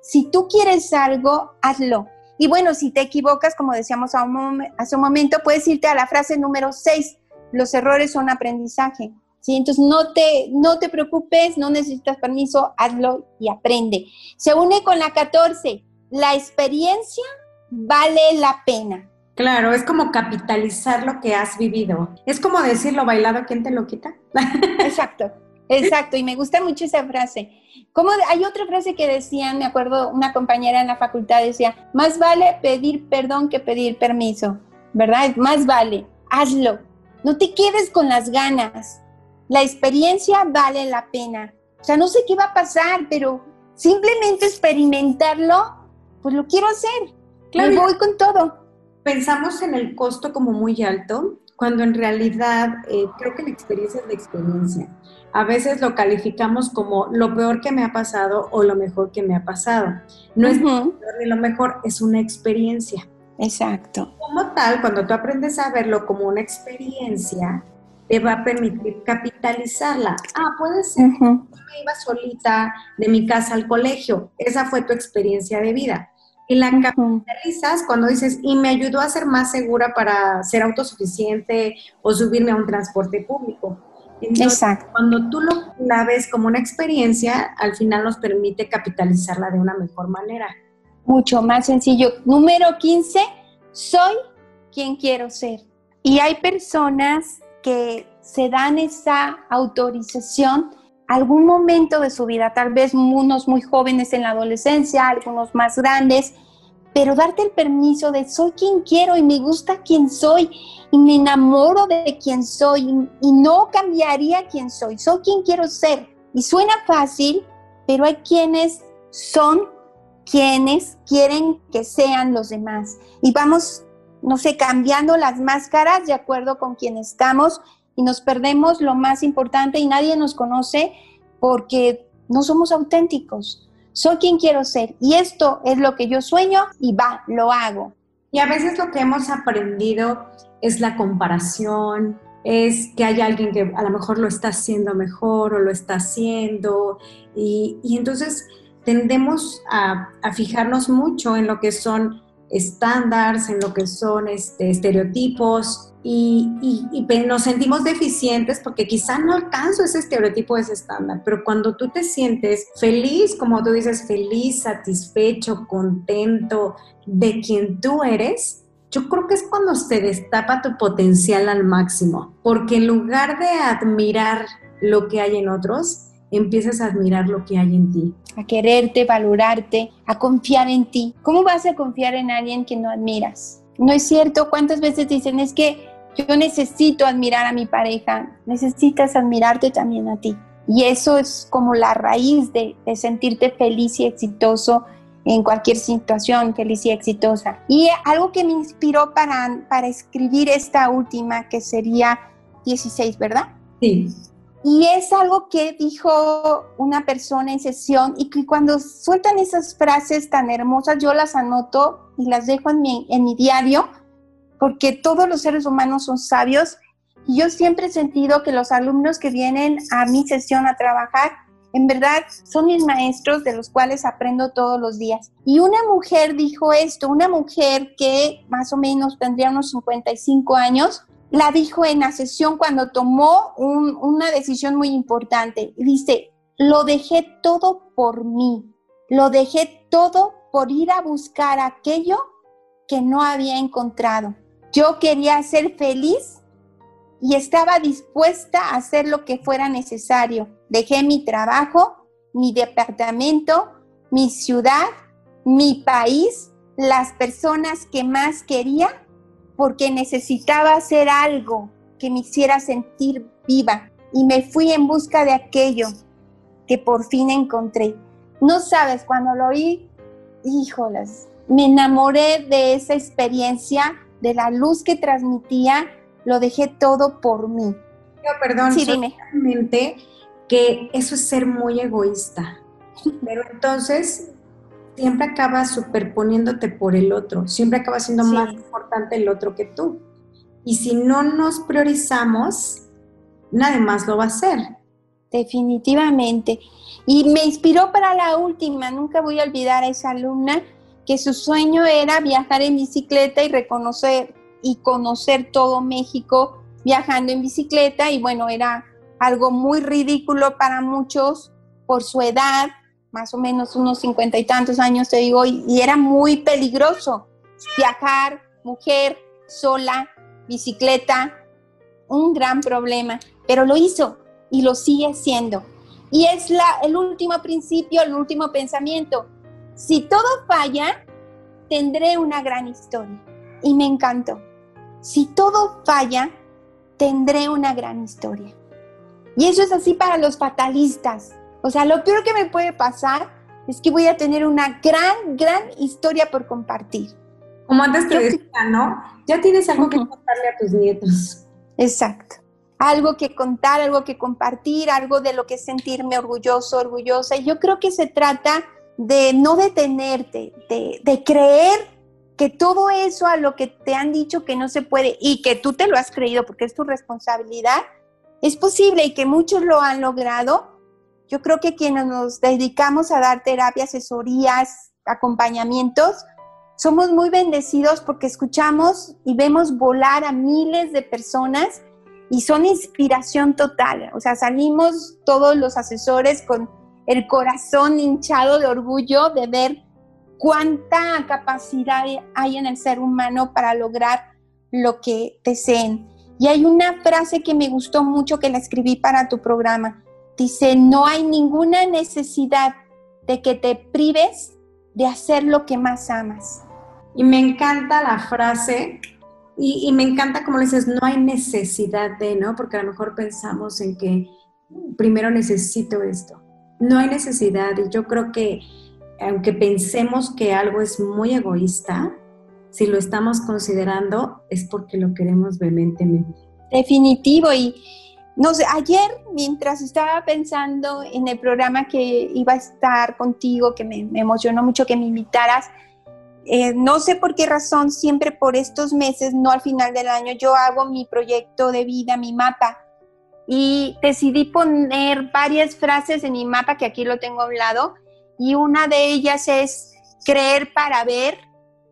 Si tú quieres algo, hazlo. Y bueno, si te equivocas, como decíamos hace un momento, puedes irte a la frase número 6, los errores son aprendizaje. Entonces no te, no te preocupes, no necesitas permiso, hazlo y aprende. Se une con la 14, la experiencia vale la pena. Claro, es como capitalizar lo que has vivido. Es como decir lo bailado, ¿quién te lo quita? Exacto, exacto. Y me gusta mucho esa frase. Como hay otra frase que decían, me acuerdo, una compañera en la facultad decía, más vale pedir perdón que pedir permiso, ¿verdad? Más vale, hazlo. No te quedes con las ganas la experiencia vale la pena. O sea, no sé qué va a pasar, pero simplemente experimentarlo, pues lo quiero hacer. Claro, voy con todo. Pensamos en el costo como muy alto, cuando en realidad eh, creo que la experiencia es la experiencia. A veces lo calificamos como lo peor que me ha pasado o lo mejor que me ha pasado. No es lo peor ni lo mejor, es una experiencia. Exacto. Como tal, cuando tú aprendes a verlo como una experiencia, te va a permitir capitalizarla. Ah, puede ser. Yo me iba solita de mi casa al colegio. Esa fue tu experiencia de vida. Y la capitalizas cuando dices, y me ayudó a ser más segura para ser autosuficiente o subirme a un transporte público. Exacto. Cuando tú lo, la ves como una experiencia, al final nos permite capitalizarla de una mejor manera. Mucho más sencillo. Número 15, soy quien quiero ser. Y hay personas que se dan esa autorización algún momento de su vida, tal vez unos muy jóvenes en la adolescencia, algunos más grandes, pero darte el permiso de soy quien quiero y me gusta quien soy y me enamoro de quien soy y, no cambiaría quien soy, soy quien quiero ser. Y suena fácil, pero hay quienes son quienes quieren que sean los demás. Y vamos no sé, cambiando las máscaras de acuerdo con quien estamos y nos perdemos lo más importante y nadie nos conoce porque no somos auténticos. Soy quien quiero ser y esto es lo que yo sueño y va, lo hago. Y a veces lo que hemos aprendido es la comparación, es que hay alguien que a lo mejor lo está haciendo mejor o lo está haciendo y, entonces tendemos a, a fijarnos mucho en lo que son estándares, en lo que son este, estereotipos y, nos sentimos deficientes porque quizá no alcanzo ese estereotipo, ese estándar, pero cuando tú te sientes feliz, como tú dices, feliz, satisfecho, contento de quien tú eres, yo creo que es cuando se destapa tu potencial al máximo, porque en lugar de admirar lo que hay en otros, empiezas a admirar lo que hay en ti. A quererte, valorarte, a confiar en ti. ¿Cómo vas a confiar en alguien que no admiras? No es cierto, ¿cuántas veces dicen es que yo necesito admirar a mi pareja? Necesitas admirarte también a ti. Y eso es como la raíz de, sentirte feliz y exitoso en cualquier situación, feliz y exitosa. Y algo que me inspiró para, para escribir esta última, que sería 16, ¿verdad? Sí Y es algo que dijo una persona en sesión y que cuando sueltan esas frases tan hermosas, yo las anoto y las dejo en mi, en mi diario, porque todos los seres humanos son sabios. Y yo siempre he sentido que los alumnos que vienen a mi sesión a trabajar, en verdad son mis maestros de los cuales aprendo todos los días. Y una mujer dijo esto, una mujer que más o menos tendría unos 55 años, la dijo en la sesión cuando tomó una decisión muy importante. Dice, lo dejé todo por mí, lo dejé todo por ir a buscar aquello que no había encontrado. Yo quería ser feliz y estaba dispuesta a hacer lo que fuera necesario. Dejé mi trabajo, mi departamento, mi ciudad, mi país, las personas que más quería porque necesitaba hacer algo que me hiciera sentir viva y me fui en busca de aquello que por fin encontré. No sabes, cuando lo oí, híjolas, me enamoré de esa experiencia, de la luz que transmitía, lo dejé todo por mí. Yo, perdón, sí, que eso es ser muy egoísta. Pero entonces siempre acabas superponiéndote por el otro, siempre acaba siendo más importante el otro que tú. Y si no nos priorizamos, nadie más lo va a hacer. Definitivamente. Y me inspiró para la última, nunca voy a olvidar a esa alumna que su sueño era viajar en bicicleta y reconocer y conocer todo México viajando en bicicleta y bueno, era algo muy ridículo para muchos por su edad, más o menos unos cincuenta y tantos años, te digo, y, era muy peligroso viajar, mujer, sola, bicicleta, un gran problema, pero lo hizo y lo sigue haciendo. Y es el último principio, el último pensamiento. Si todo falla, tendré una gran historia. Y me encantó. Si todo falla, tendré una gran historia. Y eso es así para los fatalistas. O sea, lo peor que me puede pasar es que voy a tener una gran, gran historia por compartir. Como antes te decía, ¿no? Ya tienes algo que contarle a tus nietos. Exacto. Algo que contar, algo que compartir, algo de lo que sentirme orgulloso, orgullosa. Y yo creo que se trata de no detenerte, de, de creer que todo eso a lo que te han dicho que no se puede y que tú te lo has creído porque es tu responsabilidad, es posible y que muchos lo han logrado yo creo que quienes nos dedicamos a dar terapia, asesorías, acompañamientos, somos muy bendecidos porque escuchamos y vemos volar a miles de personas y son inspiración total. O sea, salimos todos los asesores con el corazón hinchado de orgullo de ver cuánta capacidad hay en el ser humano para lograr lo que deseen. Y hay una frase que me gustó mucho que la escribí para tu programa. Dice, no hay ninguna necesidad de que te prives de hacer lo que más amas. Y me encanta la frase y, me encanta como le dices, no hay necesidad de, ¿no? Porque a lo mejor pensamos en que primero necesito esto. No hay necesidad y yo creo que aunque pensemos que algo es muy egoísta, si lo estamos considerando es porque lo queremos vehementemente. Definitivo y, no sé, ayer mientras estaba pensando en el programa que iba a estar contigo, que me, emocionó mucho que me invitaras, eh, no sé por qué razón, siempre por estos meses, no al final del año, yo hago mi proyecto de vida, mi mapa. Y decidí poner varias frases en mi mapa, que aquí lo tengo hablado, y una de ellas es creer para ver,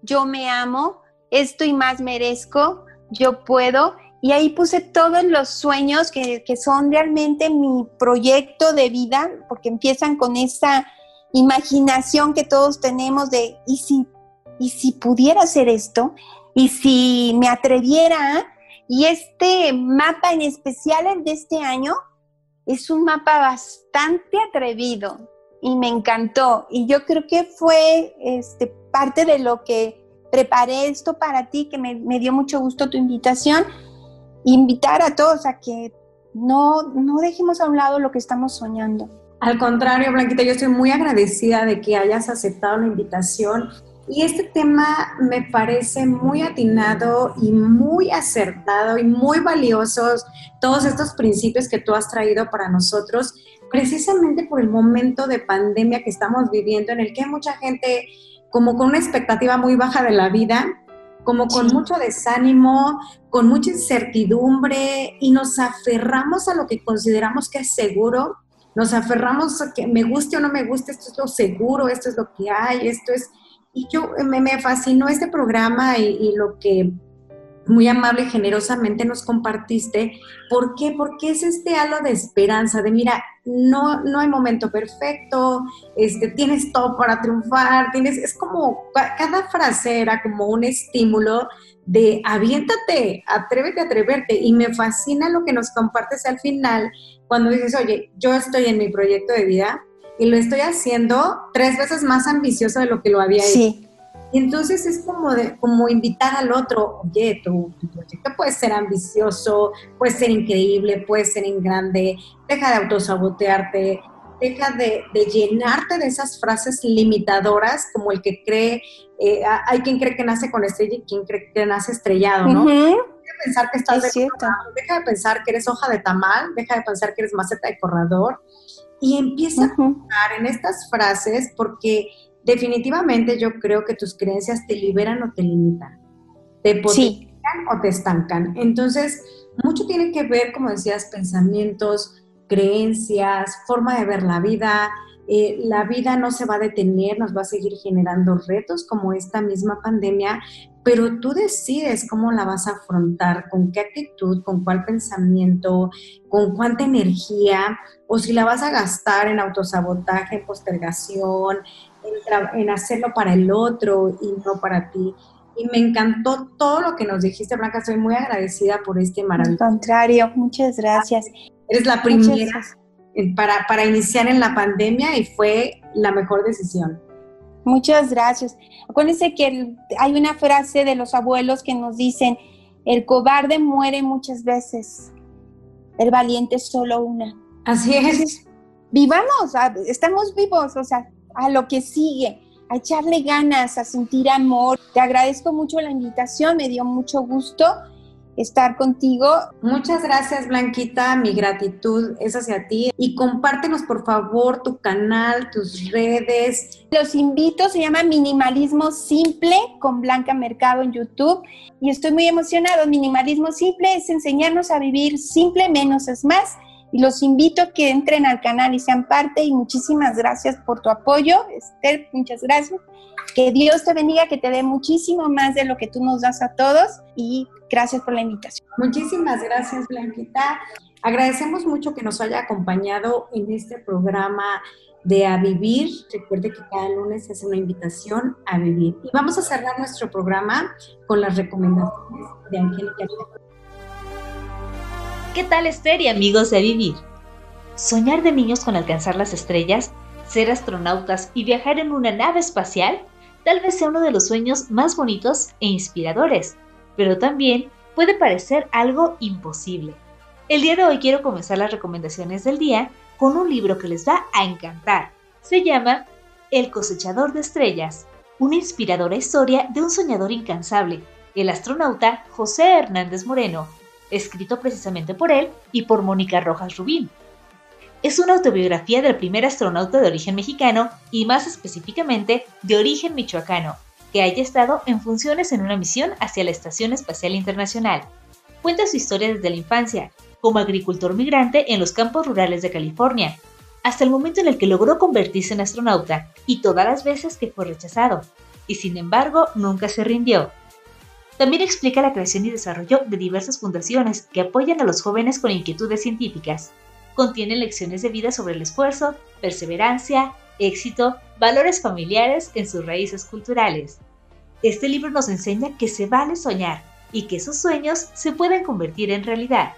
yo me amo, esto y más merezco, yo puedo y ahí puse todos los sueños que, son realmente mi proyecto de vida, porque empiezan con esa imaginación que todos tenemos de, ¿y si, y si pudiera hacer esto? ¿Y si me atreviera? Y este mapa en especial, el de este año, es un mapa bastante atrevido y me encantó. Y yo creo que fue este, parte de lo que preparé esto para ti, que me, me dio mucho gusto tu invitación invitar a todos a que no, no dejemos a un lado lo que estamos soñando. Al contrario, Blanquita, yo estoy muy agradecida de que hayas aceptado la invitación Y este tema me parece muy atinado y muy acertado y muy valiosos, todos estos principios que tú has traído para nosotros, precisamente por el momento de pandemia que estamos viviendo, en el que hay mucha gente como con una expectativa muy baja de la vida, como con mucho desánimo, con mucha incertidumbre y nos aferramos a lo que consideramos que es seguro, nos aferramos a que me guste o no me guste, esto es lo seguro, esto es lo que hay, esto es... Y yo me, me fascinó este programa y, y lo que muy amable y generosamente nos compartiste. ¿Por qué? Porque es este halo de esperanza, de mira, no, no hay momento perfecto, este, tienes todo para triunfar, tienes, es como, cada frase era como un estímulo de aviéntate, atrévete a atreverte. Y me fascina lo que nos compartes al final, cuando dices, oye, yo estoy en mi proyecto de vida y lo estoy haciendo tres veces más ambicioso de lo que lo había sí. Y entonces es como, de, como invitar al otro, oye, tu, proyecto puede ser ambicioso, puede ser increíble, puede ser en grande, deja de autosabotearte, deja de, llenarte de esas frases limitadoras como el que cree, eh, hay quien cree que nace con estrella y quien cree que nace estrellado, ¿no? Deja de pensar que estás de deja de pensar que eres hoja de tamal, deja de pensar que eres maceta de corredor y empieza a pensar en estas frases porque definitivamente yo creo que tus creencias te liberan o te limitan, te potencian o te estancan. Entonces, mucho tiene que ver, como decías, pensamientos, creencias, forma de ver la vida. Eh, la vida no se va a detener, nos va a seguir generando retos como esta misma pandemia, pero tú decides cómo la vas a afrontar, con qué actitud, con cuál pensamiento, con cuánta energía, o si la vas a gastar en autosabotaje, en postergación, en, hacerlo para el otro y no para ti. Y me encantó todo lo que nos dijiste, Blanca. Soy muy agradecida por este maravilloso. Al contrario, muchas gracias. Eres la primera para, para iniciar en la pandemia y fue la mejor decisión. Muchas gracias. Acuérdense que hay una frase de los abuelos que nos dicen, el cobarde muere muchas veces, el valiente solo una. Así es. vivamos, estamos vivos, o sea, a lo que sigue, a echarle ganas, a sentir amor. Te agradezco mucho la invitación, me dio mucho gusto estar contigo. Muchas gracias Blanquita, mi gratitud es hacia ti y compártenos por favor tu canal, tus redes. Los invito, se llama Minimalismo Simple con Blanca Mercado en YouTube y estoy muy emocionado. Minimalismo Simple es enseñarnos a vivir simple, menos es más y los invito a que entren al canal y sean parte y muchísimas gracias por tu apoyo, Esther, muchas gracias. Que Dios te bendiga, que te dé muchísimo más de lo que tú nos das a todos y gracias por la invitación. Muchísimas gracias, Blanquita. Agradecemos mucho que nos haya acompañado en este programa de A Vivir. Recuerde que cada lunes es una invitación a vivir. Y vamos a cerrar nuestro programa con las recomendaciones de Angélica. ¿Qué tal Esther y amigos de Vivir? Soñar de niños con alcanzar las estrellas, ser astronautas y viajar en una nave espacial tal vez sea uno de los sueños más bonitos e inspiradores, pero también puede parecer algo imposible. El día de hoy quiero comenzar las recomendaciones del día con un libro que les va a encantar. Se llama El cosechador de estrellas, una inspiradora historia de un soñador incansable, el astronauta José Hernández Moreno, escrito precisamente por él y por Mónica Rojas Rubín. Es una autobiografía del primer astronauta de origen mexicano y más específicamente de origen michoacano, que haya estado en funciones en una misión hacia la Estación Espacial Internacional. Cuenta su historia desde la infancia, como agricultor migrante en los campos rurales de California, hasta el momento en el que logró convertirse en astronauta y todas las veces que fue rechazado, y sin embargo nunca se rindió, también explica la creación y desarrollo de diversas fundaciones que apoyan a los jóvenes con inquietudes científicas. Contiene lecciones de vida sobre el esfuerzo, perseverancia, éxito, valores familiares en sus raíces culturales. Este libro nos enseña que se vale soñar y que esos sueños se pueden convertir en realidad.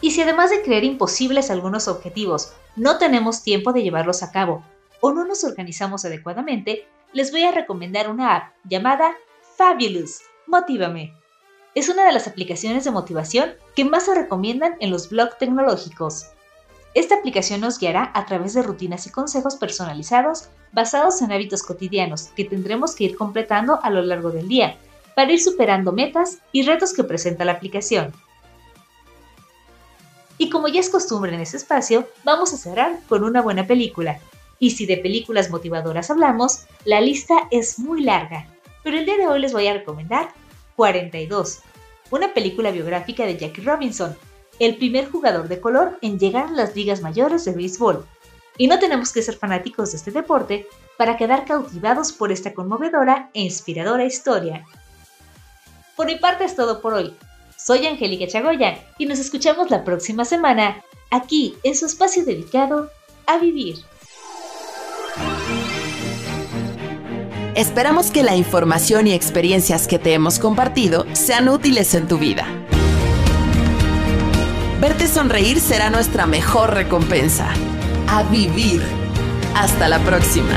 Y si además de creer imposibles algunos objetivos, no tenemos tiempo de llevarlos a cabo o no nos organizamos adecuadamente, les voy a recomendar una app llamada Fabulous, Motívame. Es una de las aplicaciones de motivación que más se recomiendan en los blogs tecnológicos. Esta aplicación nos guiará a través de rutinas y consejos personalizados basados en hábitos cotidianos que tendremos que ir completando a lo largo del día para ir superando metas y retos que presenta la aplicación. Y como ya es costumbre en este espacio, vamos a cerrar con una buena película. Y si de películas motivadoras hablamos, la lista es muy larga, pero el día de hoy les voy a recomendar 42, una película biográfica de Jackie Robinson, el primer jugador de color en llegar a las ligas mayores de béisbol. Y no tenemos que ser fanáticos de este deporte para quedar cautivados por esta conmovedora e inspiradora historia. Por mi parte es todo por hoy. Soy Angélica Chagoya y nos escuchamos la próxima semana aquí en su espacio dedicado a vivir. Esperamos que la información y experiencias que te hemos compartido sean útiles en tu vida. Verte sonreír será nuestra mejor recompensa. A vivir. Hasta la próxima.